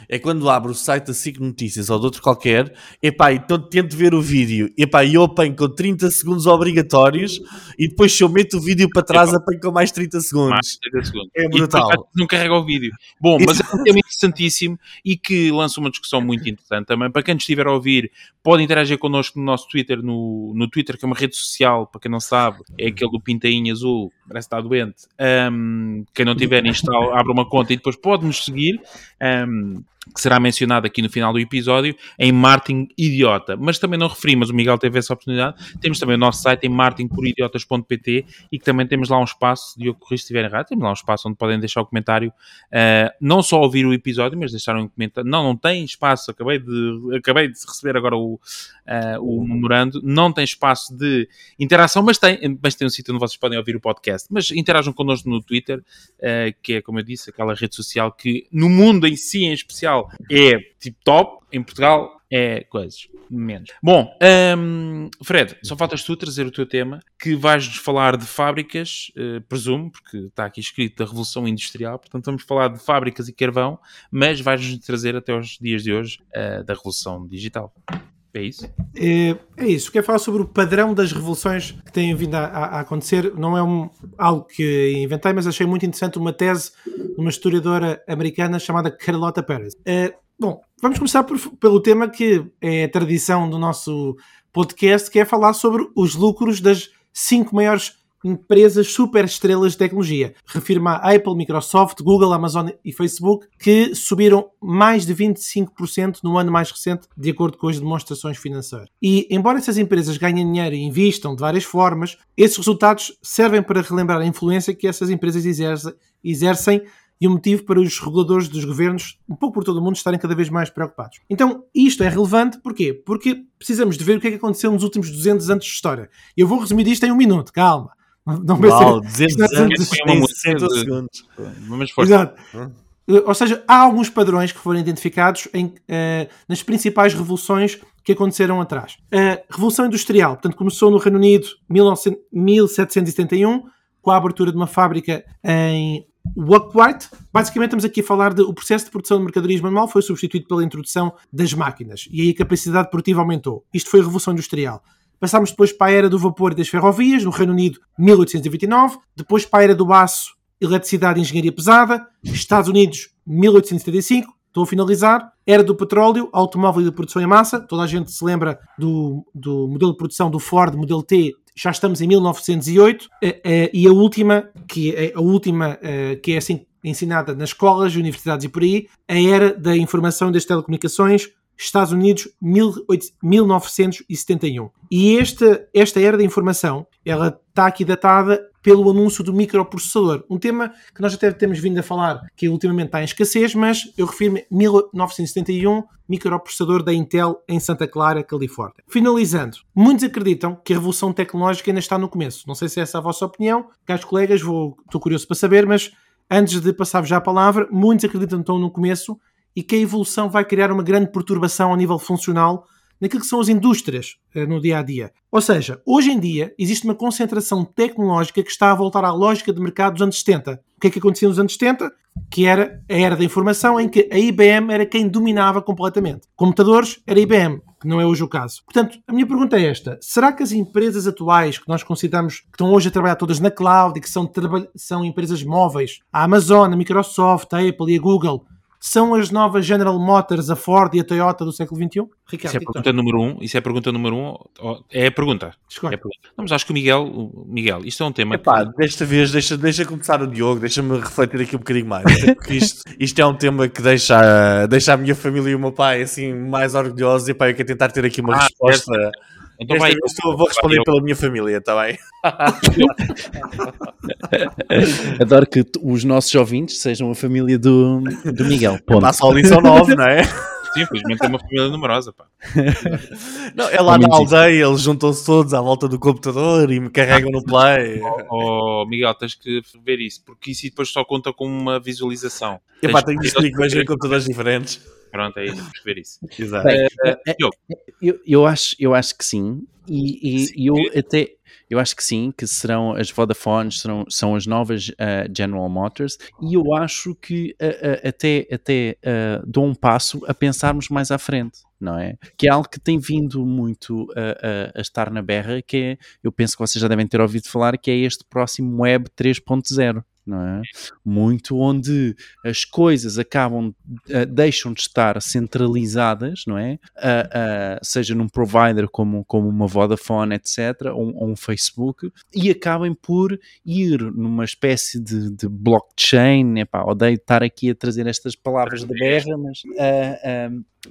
é quando abro o site da SIC Notícias ou de outro qualquer, epá, então tento ver o vídeo, epá, e eu apanho com 30 segundos obrigatórios e depois se eu meto o vídeo para trás apanho com mais 30 mais segundos. 30 segundos. É brutal. não carrega o vídeo. Bom, mas é um tema interessantíssimo e que lança uma discussão muito interessante também. Para quem estiver a ouvir, pode interagir connosco no nosso Twitter, no, no Twitter, que é uma rede social, para quem não sabe, é aquele do pintainho azul, parece está doente. Um, quem não tiver isto, abre uma conta e depois pode-nos seguir. Um, que será mencionado aqui no final do episódio, em Martin Idiota. Mas também não referimos, o Miguel teve essa oportunidade. Temos também o nosso site em martinporidiotas.pt e que também temos lá um espaço, de ocorrer se estiver errado, temos lá um espaço onde podem deixar o comentário, uh, não só ouvir o episódio, mas deixar um comentário. Não, não tem espaço, acabei de, acabei de receber agora o, uh, o memorando, não tem espaço de interação, mas tem, mas tem um sítio onde vocês podem ouvir o podcast. Mas interajam connosco no Twitter, uh, que é, como eu disse, aquela rede social que no mundo em si, em especial, é tipo top, em Portugal é coisas menos. Bom, um, Fred, só faltas tu trazer o teu tema, que vais-nos falar de fábricas, uh, presumo, porque está aqui escrito da Revolução Industrial, portanto vamos falar de fábricas e carvão, mas vais-nos trazer até os dias de hoje uh, da Revolução Digital. É isso? É, é isso. Quero falar sobre o padrão das revoluções que têm vindo a, a acontecer. Não é um, algo que inventei, mas achei muito interessante uma tese de uma historiadora americana chamada Carlota Pérez. É, bom, vamos começar por, pelo tema que é a tradição do nosso podcast, que é falar sobre os lucros das cinco maiores empresas super estrelas de tecnologia. Refirmo a Apple, Microsoft, Google, Amazon e Facebook, que subiram mais de 25% no ano mais recente, de acordo com as demonstrações financeiras. E, embora essas empresas ganhem dinheiro e investam de várias formas, esses resultados servem para relembrar a influência que essas empresas exercem, e um motivo para os reguladores dos governos, um pouco por todo o mundo, estarem cada vez mais preocupados. Então, isto é relevante, porquê? Porque precisamos de ver o que é que aconteceu nos últimos 200 anos de história. Eu vou resumir isto em um minuto, calma. Não Uau, 200 anos em 60 segundos. Mas Exato. Ou seja, há alguns padrões que foram identificados em, uh, nas principais revoluções que aconteceram atrás. A Revolução Industrial, portanto, começou no Reino Unido em 1771, com a abertura de uma fábrica em Wakwart. Basicamente, estamos aqui a falar de o processo de produção de mercadorias manual foi substituído pela introdução das máquinas e aí a capacidade produtiva aumentou. Isto foi a Revolução Industrial. Passámos depois para a era do vapor e das ferrovias, no Reino Unido, 1829. Depois para a era do aço, eletricidade e engenharia pesada, Estados Unidos, 1875. Estou a finalizar. Era do petróleo, automóvel e produção em massa. Toda a gente se lembra do, do modelo de produção do Ford, modelo T. Já estamos em 1908. E a última, que é a última eh, que é assim ensinada nas escolas, universidades e por aí, a era da informação e das telecomunicações, Estados Unidos, 1971. E esta, esta era da informação, ela está aqui datada pelo anúncio do microprocessador. Um tema que nós até temos vindo a falar, que ultimamente está em escassez, mas eu refiro-me a 1971, microprocessador da Intel em Santa Clara, Califórnia. Finalizando, muitos acreditam que a revolução tecnológica ainda está no começo. Não sei se é essa a vossa opinião, caros colegas, vou, estou curioso para saber, mas antes de passar já a palavra, muitos acreditam que estão no começo e que a evolução vai criar uma grande perturbação ao nível funcional naquilo que são as indústrias eh, no dia a dia. Ou seja, hoje em dia existe uma concentração tecnológica que está a voltar à lógica de mercado dos anos 70. O que é que acontecia nos anos 70? Que era a era da informação em que a IBM era quem dominava completamente. Computadores era a IBM, que não é hoje o caso. Portanto, a minha pergunta é esta: será que as empresas atuais que nós consideramos que estão hoje a trabalhar todas na cloud e que são, são empresas móveis, a Amazon, a Microsoft, a Apple e a Google, são as novas General Motors, a Ford e a Toyota do século XXI? Ricardo, isso é a pergunta número um. Isso é a pergunta número um. É a pergunta. É a pergunta. Não, mas acho que o Miguel, o Miguel, isto é um tema. Epá, que... desta vez, deixa, deixa começar o Diogo, deixa-me refletir aqui um bocadinho mais. Porque isto, isto é um tema que deixa, deixa a minha família e o meu pai assim mais orgulhosos e pá, eu quero tentar ter aqui uma ah, resposta. É então vai, eu vou responder eu... pela minha família, está bem? Adoro que os nossos ouvintes sejam a família do, do Miguel. Ponto. Passa a lição 9, não é? Sim, infelizmente é uma família numerosa, pá. Não, é lá na aldeia, eles juntam-se todos à volta do computador e me carregam no play. Oh, oh, Miguel, tens que ver isso, porque isso depois só conta com uma visualização. Epá, tenho que explicar que vejam computadores diferentes. Pronto, é isso, perceber isso. Exato. Bem, uh, eu, eu, acho, eu acho que sim. E, e eu até eu acho que sim, que serão as Vodafones, serão, são as novas uh, General Motors, e eu acho que uh, uh, até, até dou um passo a pensarmos mais à frente, não é? Que é algo que tem vindo muito a, a estar na berra, que é, eu penso que vocês já devem ter ouvido falar, que é este próximo Web 3.0 não é? Muito onde as coisas acabam, uh, deixam de estar centralizadas, não é? Uh, uh, seja num provider como, como uma Vodafone, etc., ou, ou um Facebook, e acabem por ir numa espécie de, de blockchain, epá, odeio estar aqui a trazer estas palavras da guerra, mas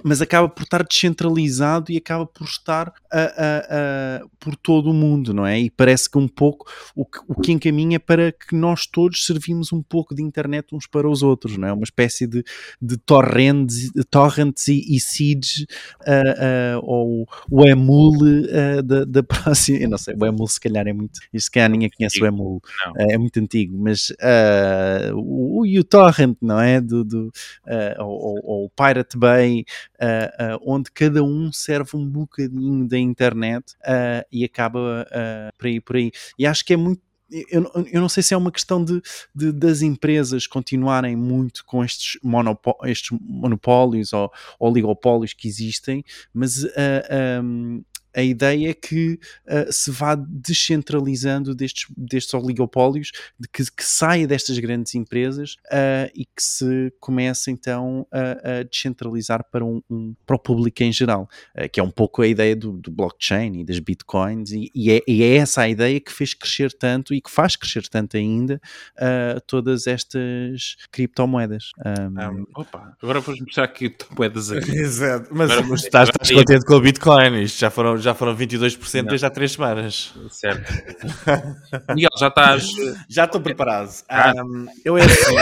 mas acaba por estar descentralizado e acaba por estar uh, uh, uh, por todo o mundo, não é? E parece que um pouco o que, o que encaminha para que nós todos servimos um pouco de internet uns para os outros, não é? Uma espécie de, de torrents, torrents e, e seeds ou o emule da, da próxima, eu não sei, o emule se calhar é muito, se calhar ninguém conhece o emule, é muito antigo, mas o, o uTorrent, não é? Do, do, ou o Pirate Bay, uh, uh, onde cada um serve um bocadinho da internet uh, e acaba por aí por aí. E acho que é muito eu, eu, não sei se é uma questão de, de, das empresas continuarem muito com estes, estes monopólios ou, oligopólios que existem, mas uh, a ideia é que uh, se vá descentralizando destes, destes oligopólios, de que, que saia destas grandes empresas uh, e que se comece então a, a descentralizar para, um, um, para o público em geral, uh, que é um pouco a ideia do, do blockchain e das bitcoins, e, e, é, e, é, essa a ideia que fez crescer tanto e que faz crescer tanto ainda todas estas criptomoedas. Um, um, opa, agora vamos mostrar criptomoedas aqui. Exato, mas, mas estás, estás contente com o Bitcoin, isto já foram já foram 22% desde há 3 semanas. Certo. Miguel, já estás. Já estou preparado. Ah. Um, eu é assim.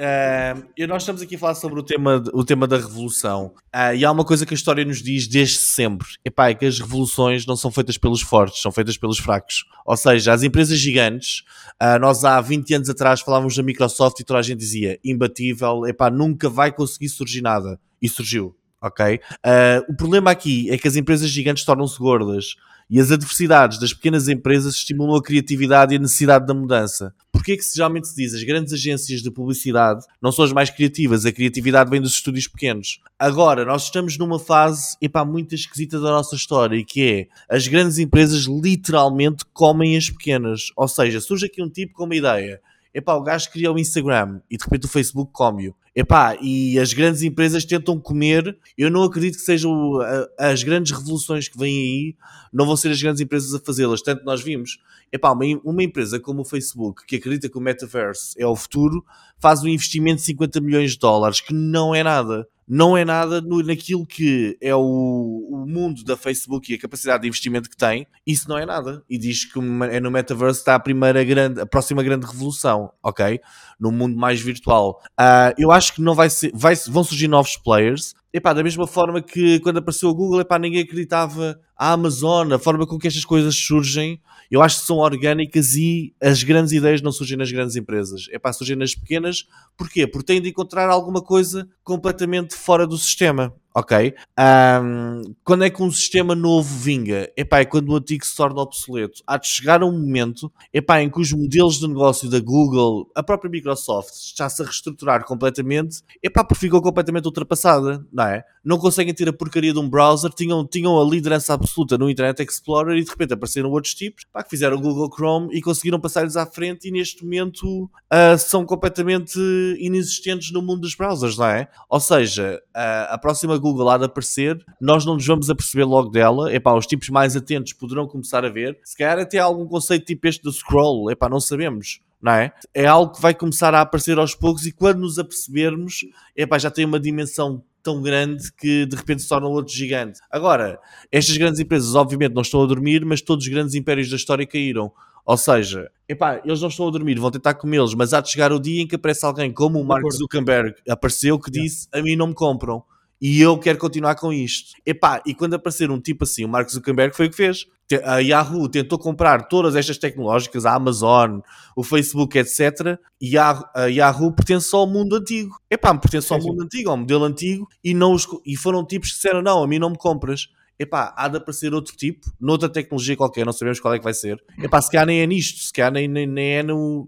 Uh, nós estamos aqui a falar sobre o tema, o tema da revolução uh, e há uma coisa que a história nos diz desde sempre Epá, é que as revoluções não são feitas pelos fortes, são feitas pelos fracos ou seja, as empresas gigantes uh, nós há 20 anos atrás falávamos da Microsoft e toda a gente dizia imbatível, epá, nunca vai conseguir surgir nada e surgiu ok? Uh, o problema aqui é que as empresas gigantes tornam-se gordas e as adversidades das pequenas empresas estimulam a criatividade e a necessidade da mudança. Porquê que geralmente se diz as grandes agências de publicidade não são as mais criativas? A criatividade vem dos estúdios pequenos. Agora, nós estamos numa fase, epá, muito esquisita da nossa história, e que é, as grandes empresas literalmente comem as pequenas. Ou seja, surge aqui um tipo com uma ideia, epá, o gajo cria o Instagram e de repente o Facebook come-o. Epá, e as grandes empresas tentam comer. Eu não acredito que sejam as grandes revoluções que vêm aí, não vão ser as grandes empresas a fazê-las. Tanto nós vimos, epá, uma, uma empresa como o Facebook, que acredita que o metaverse é o futuro, faz um investimento de 50 milhões de dólares, que não é nada não é nada no, naquilo que é o, o, mundo da Facebook e a capacidade de investimento que tem, isso não é nada. E diz que é no metaverse está a primeira grande, a próxima grande revolução, ok? No mundo mais virtual. Uh, eu acho que não vai ser, vai, vão surgir novos players. Epá, da mesma forma que quando apareceu o Google, epá, ninguém acreditava a Amazon, a forma com que estas coisas surgem, eu acho que são orgânicas e as grandes ideias não surgem nas grandes empresas. É para surgir nas pequenas. Porquê? Porque têm de encontrar alguma coisa completamente fora do sistema ok? Um, quando é que um sistema novo vinga? Epá, é quando o antigo se torna obsoleto. Há de chegar um momento epá, em que os modelos de negócio da Google, a própria Microsoft, está-se a reestruturar completamente, epá, porque ficou completamente ultrapassada, não é? Não conseguem ter a porcaria de um browser, tinham, tinham a liderança absoluta no Internet Explorer e de repente apareceram outros tipos pá, que fizeram o Google Chrome e conseguiram passar-lhes à frente e neste momento uh, são completamente inexistentes no mundo dos browsers, não é? Ou seja, uh, a próxima Google há de aparecer, nós não nos vamos aperceber logo dela. Epá, os tipos mais atentos poderão começar a ver. Se calhar até há algum conceito tipo este do scroll, epá, não sabemos. Não é? é algo que vai começar a aparecer aos poucos e quando nos apercebermos, epá, já tem uma dimensão tão grande que de repente se torna outro gigante. Agora, estas grandes empresas obviamente não estão a dormir, mas todos os grandes impérios da história caíram. Ou seja, epá, eles não estão a dormir, vão tentar comê-los, mas há de chegar o dia em que aparece alguém como o Mark Zuckerberg apareceu que disse: A mim não me compram e eu quero continuar com isto. Epá, e quando aparecer um tipo assim, o Mark Zuckerberg foi o que fez. A Yahoo tentou comprar todas estas tecnológicas, a Amazon, o Facebook, etc. E a, Yahoo pertence ao mundo antigo. Epá, pertence ao mundo antigo, ao modelo antigo, e, não os, e foram tipos que disseram: não, a mim não me compras. Epá, há de aparecer outro tipo, noutra tecnologia qualquer, não sabemos qual é que vai ser. Epá, se calhar nem é nisto, se calhar nem, nem, nem é no,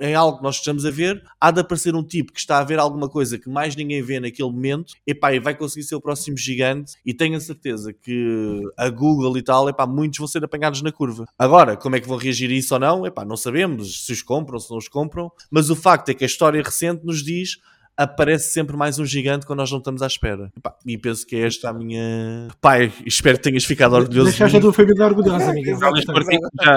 em algo que nós estamos a ver, há de aparecer um tipo que está a ver alguma coisa que mais ninguém vê naquele momento, epá, e vai conseguir ser o próximo gigante, e tenho a certeza que a Google e tal, epá, muitos vão ser apanhados na curva. Agora, como é que vão reagir a isso ou não? Epá, não sabemos se os compram, se não os compram, mas o facto é que a história recente nos diz aparece sempre mais um gigante quando nós não estamos à espera. Epá, e penso que é esta a minha. Pai, espero que tenhas ficado orgulhoso. Deixaste a tua família orgulhosa, amiga. Já leste o artigo, já,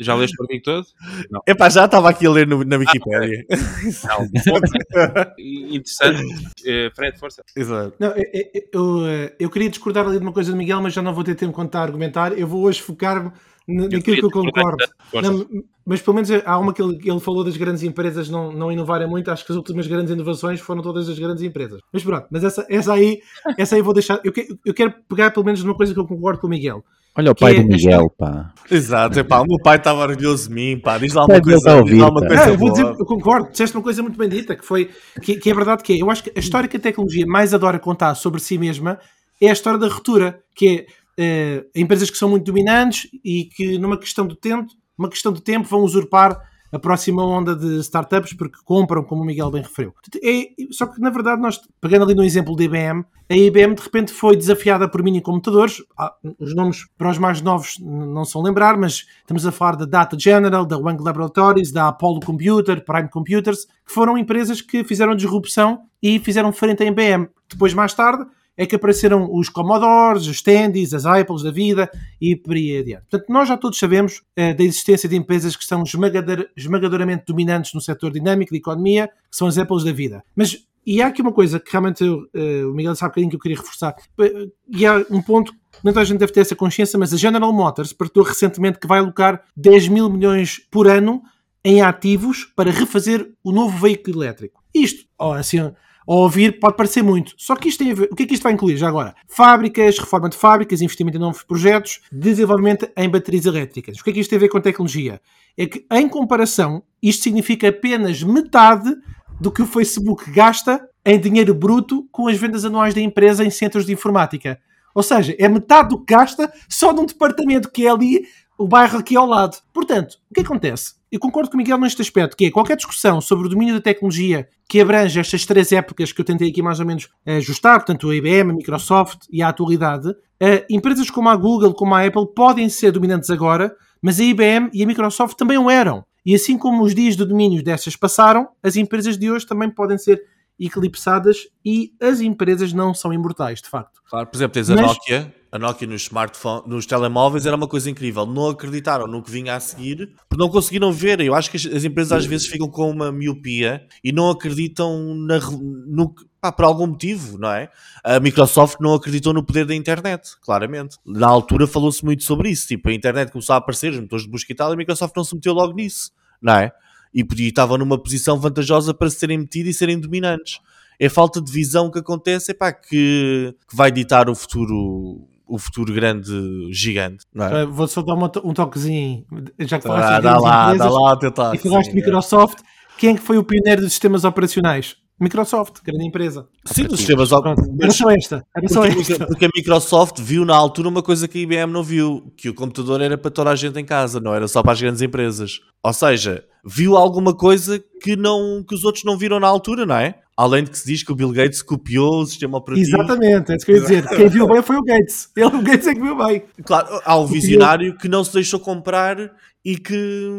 já leste o artigo- todo? Não. Epá, já estava aqui a ler no- na Wikipédia. Interessante. Eh, Fred, força. Exato. Não, eu, eu- eu, eh, eu queria discordar ali de uma coisa do Miguel, mas já não vou ter tempo quando está a argumentar. Eu vou hoje focar-me naquilo que eu concordo. Não, mas pelo menos há uma que ele, ele falou das grandes empresas não, não inovarem muito. Acho que as últimas grandes inovações foram todas das grandes empresas. Mas pronto, mas essa, essa aí essa aí vou deixar. Eu, que- eu quero pegar pelo menos numa coisa que eu concordo com o Miguel. Olha o pai é do Miguel, pá. Exato, epá, o meu pai estava orgulhoso de mim, pá, diz lá uma coisa, a diz lá ouvir, uma pá. coisa Não, eu dizer, eu concordo, disseste uma coisa muito bem dita, que foi que, que é verdade que é. Eu acho que a história que a tecnologia mais adora contar sobre si mesma é a história da ruptura, que é eh, empresas que são muito dominantes e que numa questão de tempo, uma questão de tempo vão usurpar a próxima onda de startups porque compram, como o Miguel bem referiu. É- só que na verdade nós, pegando ali no exemplo da IBM, a IBM de repente foi desafiada por mini-computadores, Ah, os nomes para os mais novos não são lembrar, mas estamos a falar da Data General, da Wang Laboratories, da Apollo Computer, Prime Computers, que foram empresas que fizeram disrupção e fizeram frente à IBM. Depois, mais tarde, é que apareceram os Commodores, os Tandys, as Apples da vida e por aí adiante. Portanto, nós já todos sabemos eh, da existência de empresas que são esmagador- esmagadoramente dominantes no setor dinâmico da economia, que são as Apples da vida. Mas, e há aqui uma coisa que realmente eu, eh, o Miguel sabe um bocadinho que eu queria reforçar, Eh, e há um ponto que a gente deve ter essa consciência, mas a General Motors partilhou recentemente que vai alocar 10 mil milhões por ano em ativos para refazer o novo veículo elétrico. Isto, ó, assim, ao ouvir, pode parecer muito. Só que isto tem a ver. O que é que isto vai incluir já agora? Fábricas, reforma de fábricas, investimento em novos projetos, desenvolvimento em baterias elétricas. O que é que isto tem a ver com tecnologia? É que, em comparação, isto significa apenas metade do que o Facebook gasta em dinheiro bruto com as vendas anuais da empresa em centros de informática. Ou seja, é metade do que gasta só num departamento que é ali o bairro aqui ao lado. Portanto, o que acontece? Eu concordo com o Miguel neste aspecto, que é qualquer discussão sobre o domínio da tecnologia que abrange estas três épocas que eu tentei aqui mais ou menos ajustar, portanto a IBM, a Microsoft e a atualidade, eh, empresas como a Google, como a Apple podem ser dominantes agora, mas a IBM e a Microsoft também o eram. E assim como os dias de domínio dessas passaram, as empresas de hoje também podem ser eclipsadas e as empresas não são imortais, de facto. Claro, por exemplo, tens a Mas- Nokia, a Nokia nos smartphones, nos telemóveis era uma coisa incrível. Não acreditaram no que vinha a seguir, porque não conseguiram ver. Eu acho que as, as empresas às vezes ficam com uma miopia e não acreditam na, no que- pá, por algum motivo, não é? A Microsoft não acreditou no poder da internet, claramente. Na altura falou-se muito sobre isso. Tipo, a internet começou a aparecer, os motores de busca e tal, e a Microsoft não se meteu logo nisso, não é? E podia, estava numa posição vantajosa para se serem metidos e serem dominantes. É falta de visão que acontece, é pá, que, que vai ditar o futuro, o futuro grande gigante, é? Eh, Vou só dar uma um toquezinho, já que falaste Ah, dá lá, dá empresas lá o teu toque. e falaste de é. Microsoft. Quem é que foi o pioneiro dos sistemas operacionais? Microsoft, grande empresa. Sim, dos sistemas era só esta. Era só Porque, esta. porque a Microsoft viu na altura uma coisa que a IBM não viu, que o computador era para toda a gente em casa, não era só para as grandes empresas. Ou seja, viu alguma coisa que, não, que os outros não viram na altura, não é? Além de que se diz que o Bill Gates copiou o sistema operativo. Exatamente, é isso que eu ia dizer. Quem viu bem foi o Gates. Ele, o Gates é que viu bem. Claro, há um visionário que não se deixou comprar e que,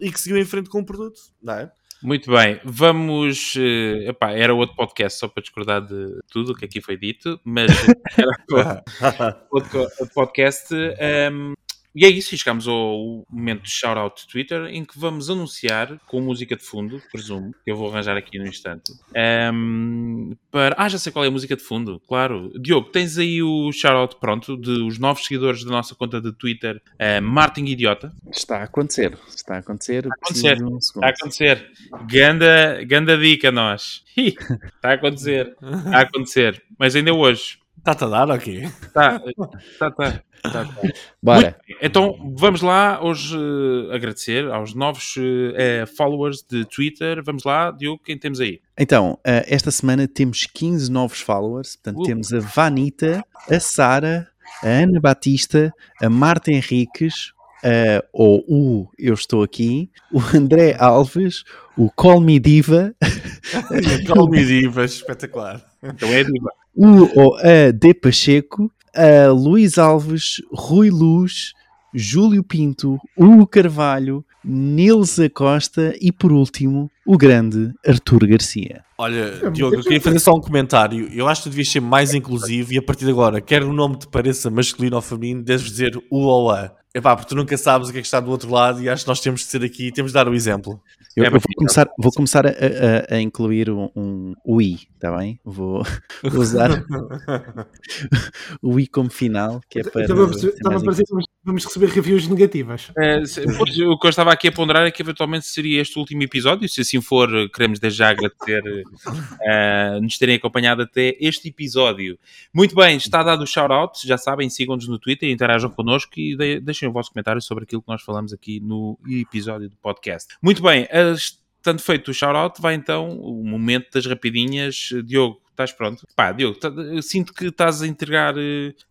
e que seguiu em frente com o produto, não é? Muito bem, vamos. eh, epá, era outro podcast só para discordar de tudo o que aqui foi dito, mas era outro, outro podcast. ehm, e é isso, chegamos ao momento de shout-out de Twitter em que vamos anunciar com música de fundo, presumo, que eu vou arranjar aqui no instante. ehm, para... Ah, já sei qual é a música de fundo, claro. Diogo, tens aí o shout-out pronto dos novos seguidores da nossa conta de Twitter, eh, Martin Idiota. Está a acontecer. Está a acontecer. acontecer. preciso de um. Está a acontecer. Ganda, ganda dica, nós. Está a acontecer. Está a acontecer. Mas ainda hoje. Está-te a dar ok? Está, está, está. Tá, tá. Bora. Então vamos lá hoje uh, agradecer aos novos uh, followers de Twitter. Vamos lá, Diogo, quem temos aí? Então, uh, esta semana temos 15 novos followers. Portanto, temos a Vanita, a Sara, a Ana Batista, a Marta Henriques, uh, ou o Eu Estou Aqui, o André Alves, o Call Me Diva. Call Me Diva, espetacular. Então é Diva. O ou a D Pacheco, a Luís Alves, Rui Luz, Júlio Pinto, Hugo Carvalho, Nilza Costa e, por último, o grande Artur Garcia. Olha, Diogo, eu queria fazer só um comentário. Eu acho que tu devias ser mais inclusivo e a partir de agora, quer o nome te pareça masculino ou feminino, deves dizer o ou a. Epá, porque tu nunca sabes o que é que está do outro lado e acho que nós temos de ser aqui e temos de dar o exemplo. Eu, é eu vou começar, vou começar a, a, a incluir um, um, i, está bem? Vou, vou usar o i como final, que é para. Estava a parecer que vamos receber reviews negativas. É, pois, o que eu estava aqui a ponderar é que eventualmente seria este o último episódio. Se assim for, queremos desde já agradecer uh, nos terem acompanhado até este episódio. Muito bem, está dado o shout-out. Já sabem, sigam-nos no Twitter, interajam connosco e de deixem o vosso comentário sobre aquilo que nós falamos aqui no episódio do podcast. Muito bem, tanto feito o shout-out, vai então o momento das rapidinhas. Diogo, estás pronto? Pá, Diogo, tá, eu sinto que estás a entregar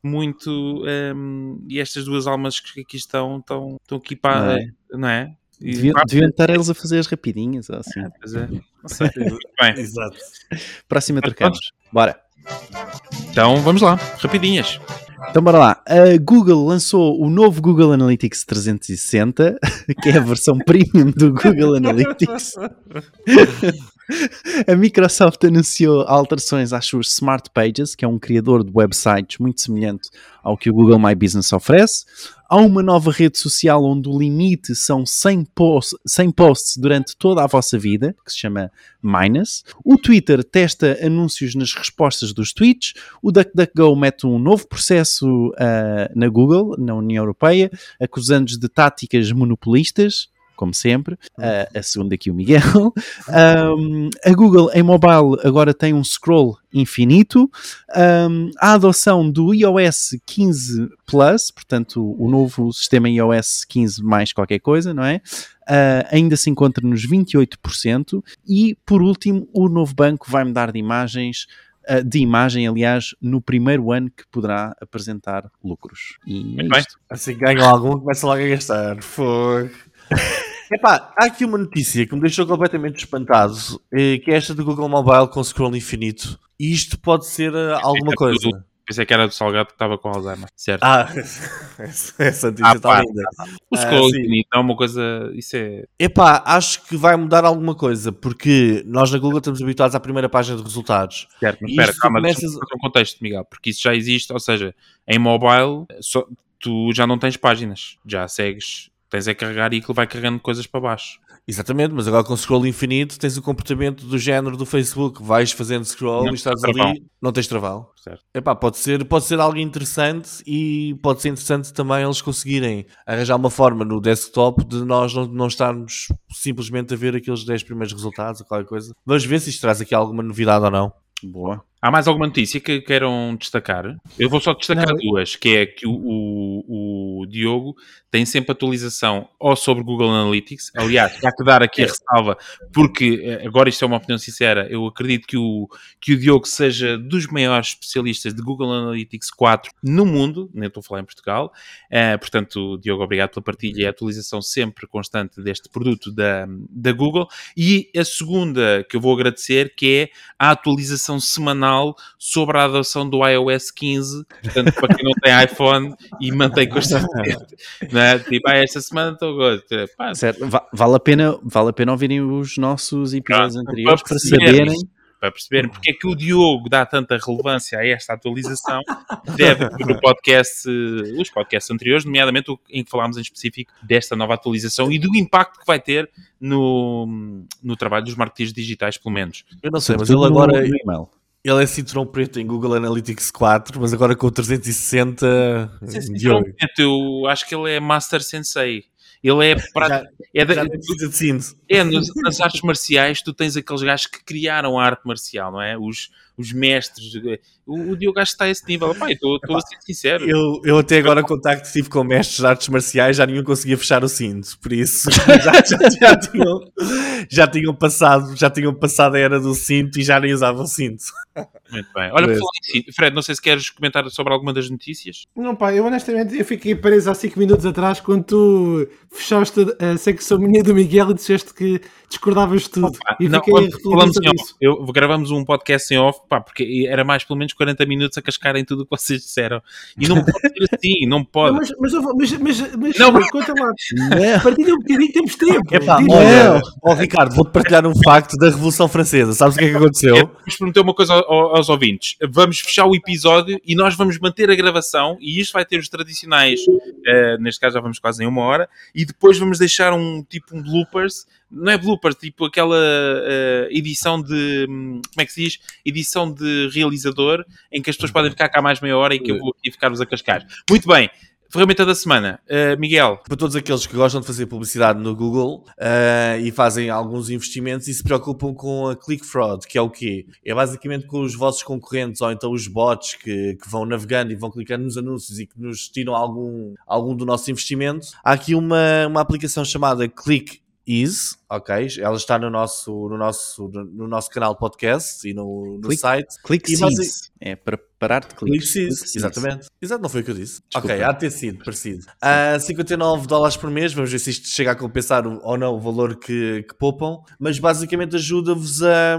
muito um, ehm, e estas duas almas que aqui estão, estão, estão aqui para. Não é? Não é? Deviam, deviam estar eles a fazer as rapidinhas, ou assim. É, pois é. Não sei. Bem. Exato. Próxima trocamos. Bora. Então vamos lá, rapidinhas. Então bora lá. A Google lançou o novo Google Analytics 360, que é a versão premium do Google Analytics. A Microsoft anunciou alterações às suas Smart Pages, que é um criador de websites muito semelhante ao que o Google My Business oferece. Há uma nova rede social onde o limite são 100 posts, 100 posts durante toda a vossa vida, que se chama Minus. O Twitter testa anúncios nas respostas dos tweets. O DuckDuckGo mete um novo processo uh, na Google, na União Europeia, acusando-os de táticas monopolistas como sempre. Uh, a segunda aqui, o Miguel. Um, a Google em mobile agora tem um scroll infinito. Um, a adoção do iOS 15 Plus, portanto, o novo sistema iOS 15 mais qualquer coisa, não é? Uh, ainda se encontra nos 28%. E, por último, o novo banco vai mudar de imagens de imagem, aliás, no primeiro ano que poderá apresentar lucros. E é Assim ganham algum, começa logo a gastar. Fogo. Epá, há aqui uma notícia que me deixou completamente espantado, eh, que é esta do Google Mobile com scroll infinito. E isto pode ser eh, alguma é coisa. Do, pensei que era do Salgado que estava com Alzheimer, certo? Ah, essa notícia ah, está linda. O scroll ah, infinito é uma coisa, isso é... Epá, acho que vai mudar alguma coisa, porque nós na Google estamos habituados à primeira página de resultados. Certo, mas espera, calma, começas... deixa um contexto, Miguel, porque isso já existe, ou seja, em mobile só, tu já não tens páginas, já segues Tens é carregar e aquilo vai carregando coisas para baixo. Exatamente, mas agora com scroll infinito tens o comportamento do género do Facebook. Vais fazendo scroll não, e estás ali, não tens travão. Certo. Epá, pode, ser, pode ser algo interessante e pode ser interessante também eles conseguirem arranjar uma forma no desktop de nós não, não estarmos simplesmente a ver aqueles 10 primeiros resultados ou qualquer coisa. Vamos ver se isto traz aqui alguma novidade ou não. Boa. Há mais alguma notícia que queiram destacar? Eu vou só destacar não. duas, que é que o, o, o, Diogo tem sempre atualização ou sobre Google Analytics, aliás, há que dar aqui a ressalva, porque eh, agora isto é uma opinião sincera, eu acredito que o, que o Diogo seja dos maiores especialistas de Google Analytics 4 no mundo, nem estou a falar em Portugal, uh, portanto, Diogo, obrigado pela partilha e a atualização sempre constante deste produto da, da Google, e a segunda que eu vou agradecer, que é a atualização semanal sobre a adoção do iOS 15, portanto, para quem não tem iPhone e mantém constantemente. né? Tipo, ah, esta semana estou gosto. Certo, vale a, pena, vale a pena ouvirem os nossos episódios anteriores para, para saberem para perceberem porque é que o Diogo dá tanta relevância a esta atualização, deve no podcast, os podcasts anteriores, nomeadamente o em que falámos em específico desta nova atualização e do impacto que vai ter no, no trabalho dos marketeers digitais, pelo menos. Eu não sei, mas ele agora. No ele é cinturão preto em Google Analytics 4, mas agora com o 360. Sim, cinturão preto, eu acho que ele é Master Sensei. Ele é para. é, da, é nas, nas artes marciais, tu tens aqueles gajos que criaram a arte marcial, não é? Os, os mestres. O, o Diogo acho que está a esse nível. Epá, estou a ser sincero. Eu, eu até agora contacto tive com mestres de artes marciais, já nenhum conseguia fechar o cinto, por isso já, já, já, tinham, já tinham passado, já tinham passado a era do cinto e já nem usavam o cinto. Muito bem. Olha, por falar em cinto, Fred, não sei se queres comentar sobre alguma das notícias. Não, pá, eu honestamente eu fiquei preso há 5 minutos atrás quando tu fechaste a secção minha do Miguel e disseste que discordavas de tudo. Opa, e não, fiquei falamos falamos em off. Eu, gravamos um podcast em off, pá, porque era mais pelo menos 40 minutos a cascarem tudo o que vocês disseram. E não pode ser assim, não pode. Mas, mas, mas, mas, mas Não, mas conta lá, partilha um bocadinho, temos tempo. Epá, Diz- olha, ó, Ricardo, vou-te partilhar um facto da Revolução Francesa. Sabes o que é que aconteceu? Vamos prometer uma coisa ao- ao- aos ouvintes. Vamos fechar o episódio e nós vamos manter a gravação e isto vai ter os tradicionais, eh, neste caso já vamos quase em uma hora, e depois vamos deixar um tipo um bloopers, não é bloopers, tipo aquela eh, edição de, hum, como é que se diz? Edição de realizador, em que as pessoas podem ficar cá mais meia hora e que eu vou aqui ficar-vos a cascar. Muito bem. Ferramenta da semana. Eh, Miguel, Para todos aqueles que gostam de fazer publicidade no Google eh, e fazem alguns investimentos e se preocupam com a click fraud, que é o quê? É basicamente com os vossos concorrentes ou então os bots que, que vão navegando e vão clicando nos anúncios e que nos tiram algum, algum do nosso investimento. Há aqui uma, uma aplicação chamada Click Ease, ok? Ela está no nosso, no nosso, no nosso canal de podcast e no, no Click- site. Click E. É para parar de Click cliques. Click exatamente. Exato, não foi o que eu disse. Desculpa. Ok, há de ter sido parecido. Ah, 59 dólares por mês, vamos ver se isto chega a compensar ou não o valor que, que poupam, mas basicamente ajuda-vos a,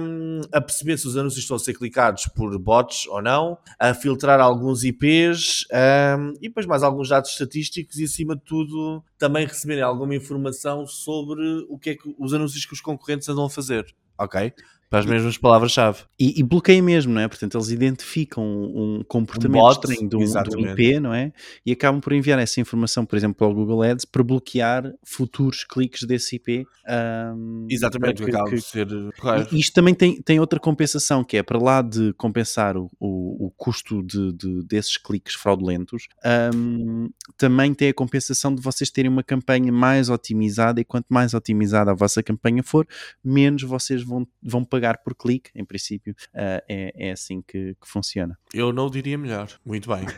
a perceber se os anúncios estão a ser clicados por bots ou não, a filtrar alguns IPs ah, e depois mais alguns dados estatísticos e acima de tudo também receberem alguma informação sobre o que é que os anúncios que os concorrentes andam a fazer. Ok? Para as mesmas palavras-chave. E, e bloqueia mesmo, não é? Portanto, eles identificam um comportamento Um bot, estranho de um, de um. IP, não é? E acabam por enviar essa informação, por exemplo, para o Google Ads para bloquear futuros cliques desse IP. ahm, Exatamente, que- acaba que- ser correto. E isto também tem, tem outra compensação, que é para lá de compensar o, o, o custo de, de- desses cliques fraudulentos, ahm, também tem a compensação de vocês terem uma campanha mais otimizada e quanto mais otimizada a vossa campanha for, menos vocês vão, vão pagar por clique, em princípio. ah, é, é assim que, que funciona. Eu não diria melhor. Muito bem.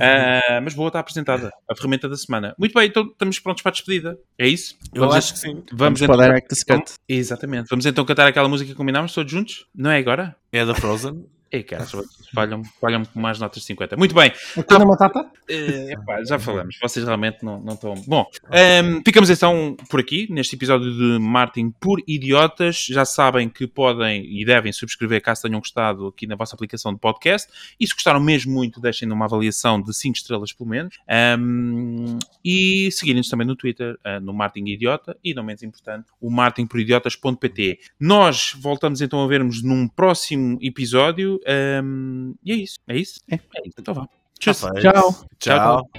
Ah, mas boa, está apresentada a ferramenta da semana. Muito bem, então estamos prontos para a despedida. É isso? Eu Vamos acho a- que sim. Vamos, Vamos então, para o Director's Cut. Exatamente. Vamos então cantar aquela música que combinámos todos juntos? Não é agora? É da Frozen. É, cara, falham-me falham com mais notas de 50. Muito bem. Hakuna Matata? Eh, já falamos, vocês realmente não, não estão. Bom, ehm, ficamos então por aqui, neste episódio de Martin por Idiotas. Já sabem que podem e devem subscrever caso tenham gostado aqui na vossa aplicação de podcast. E se gostaram mesmo muito, deixem uma avaliação de 5 estrelas pelo menos. Ehm, e seguirem-nos também no Twitter, eh, no Martin Idiota e, não menos importante, o martinporidiotas.pt. Nós voltamos então a vermos num próximo episódio. Ehm, e é isso, é isso? É. É isso, então vá. Tá Tchau. Tchau. Tchau.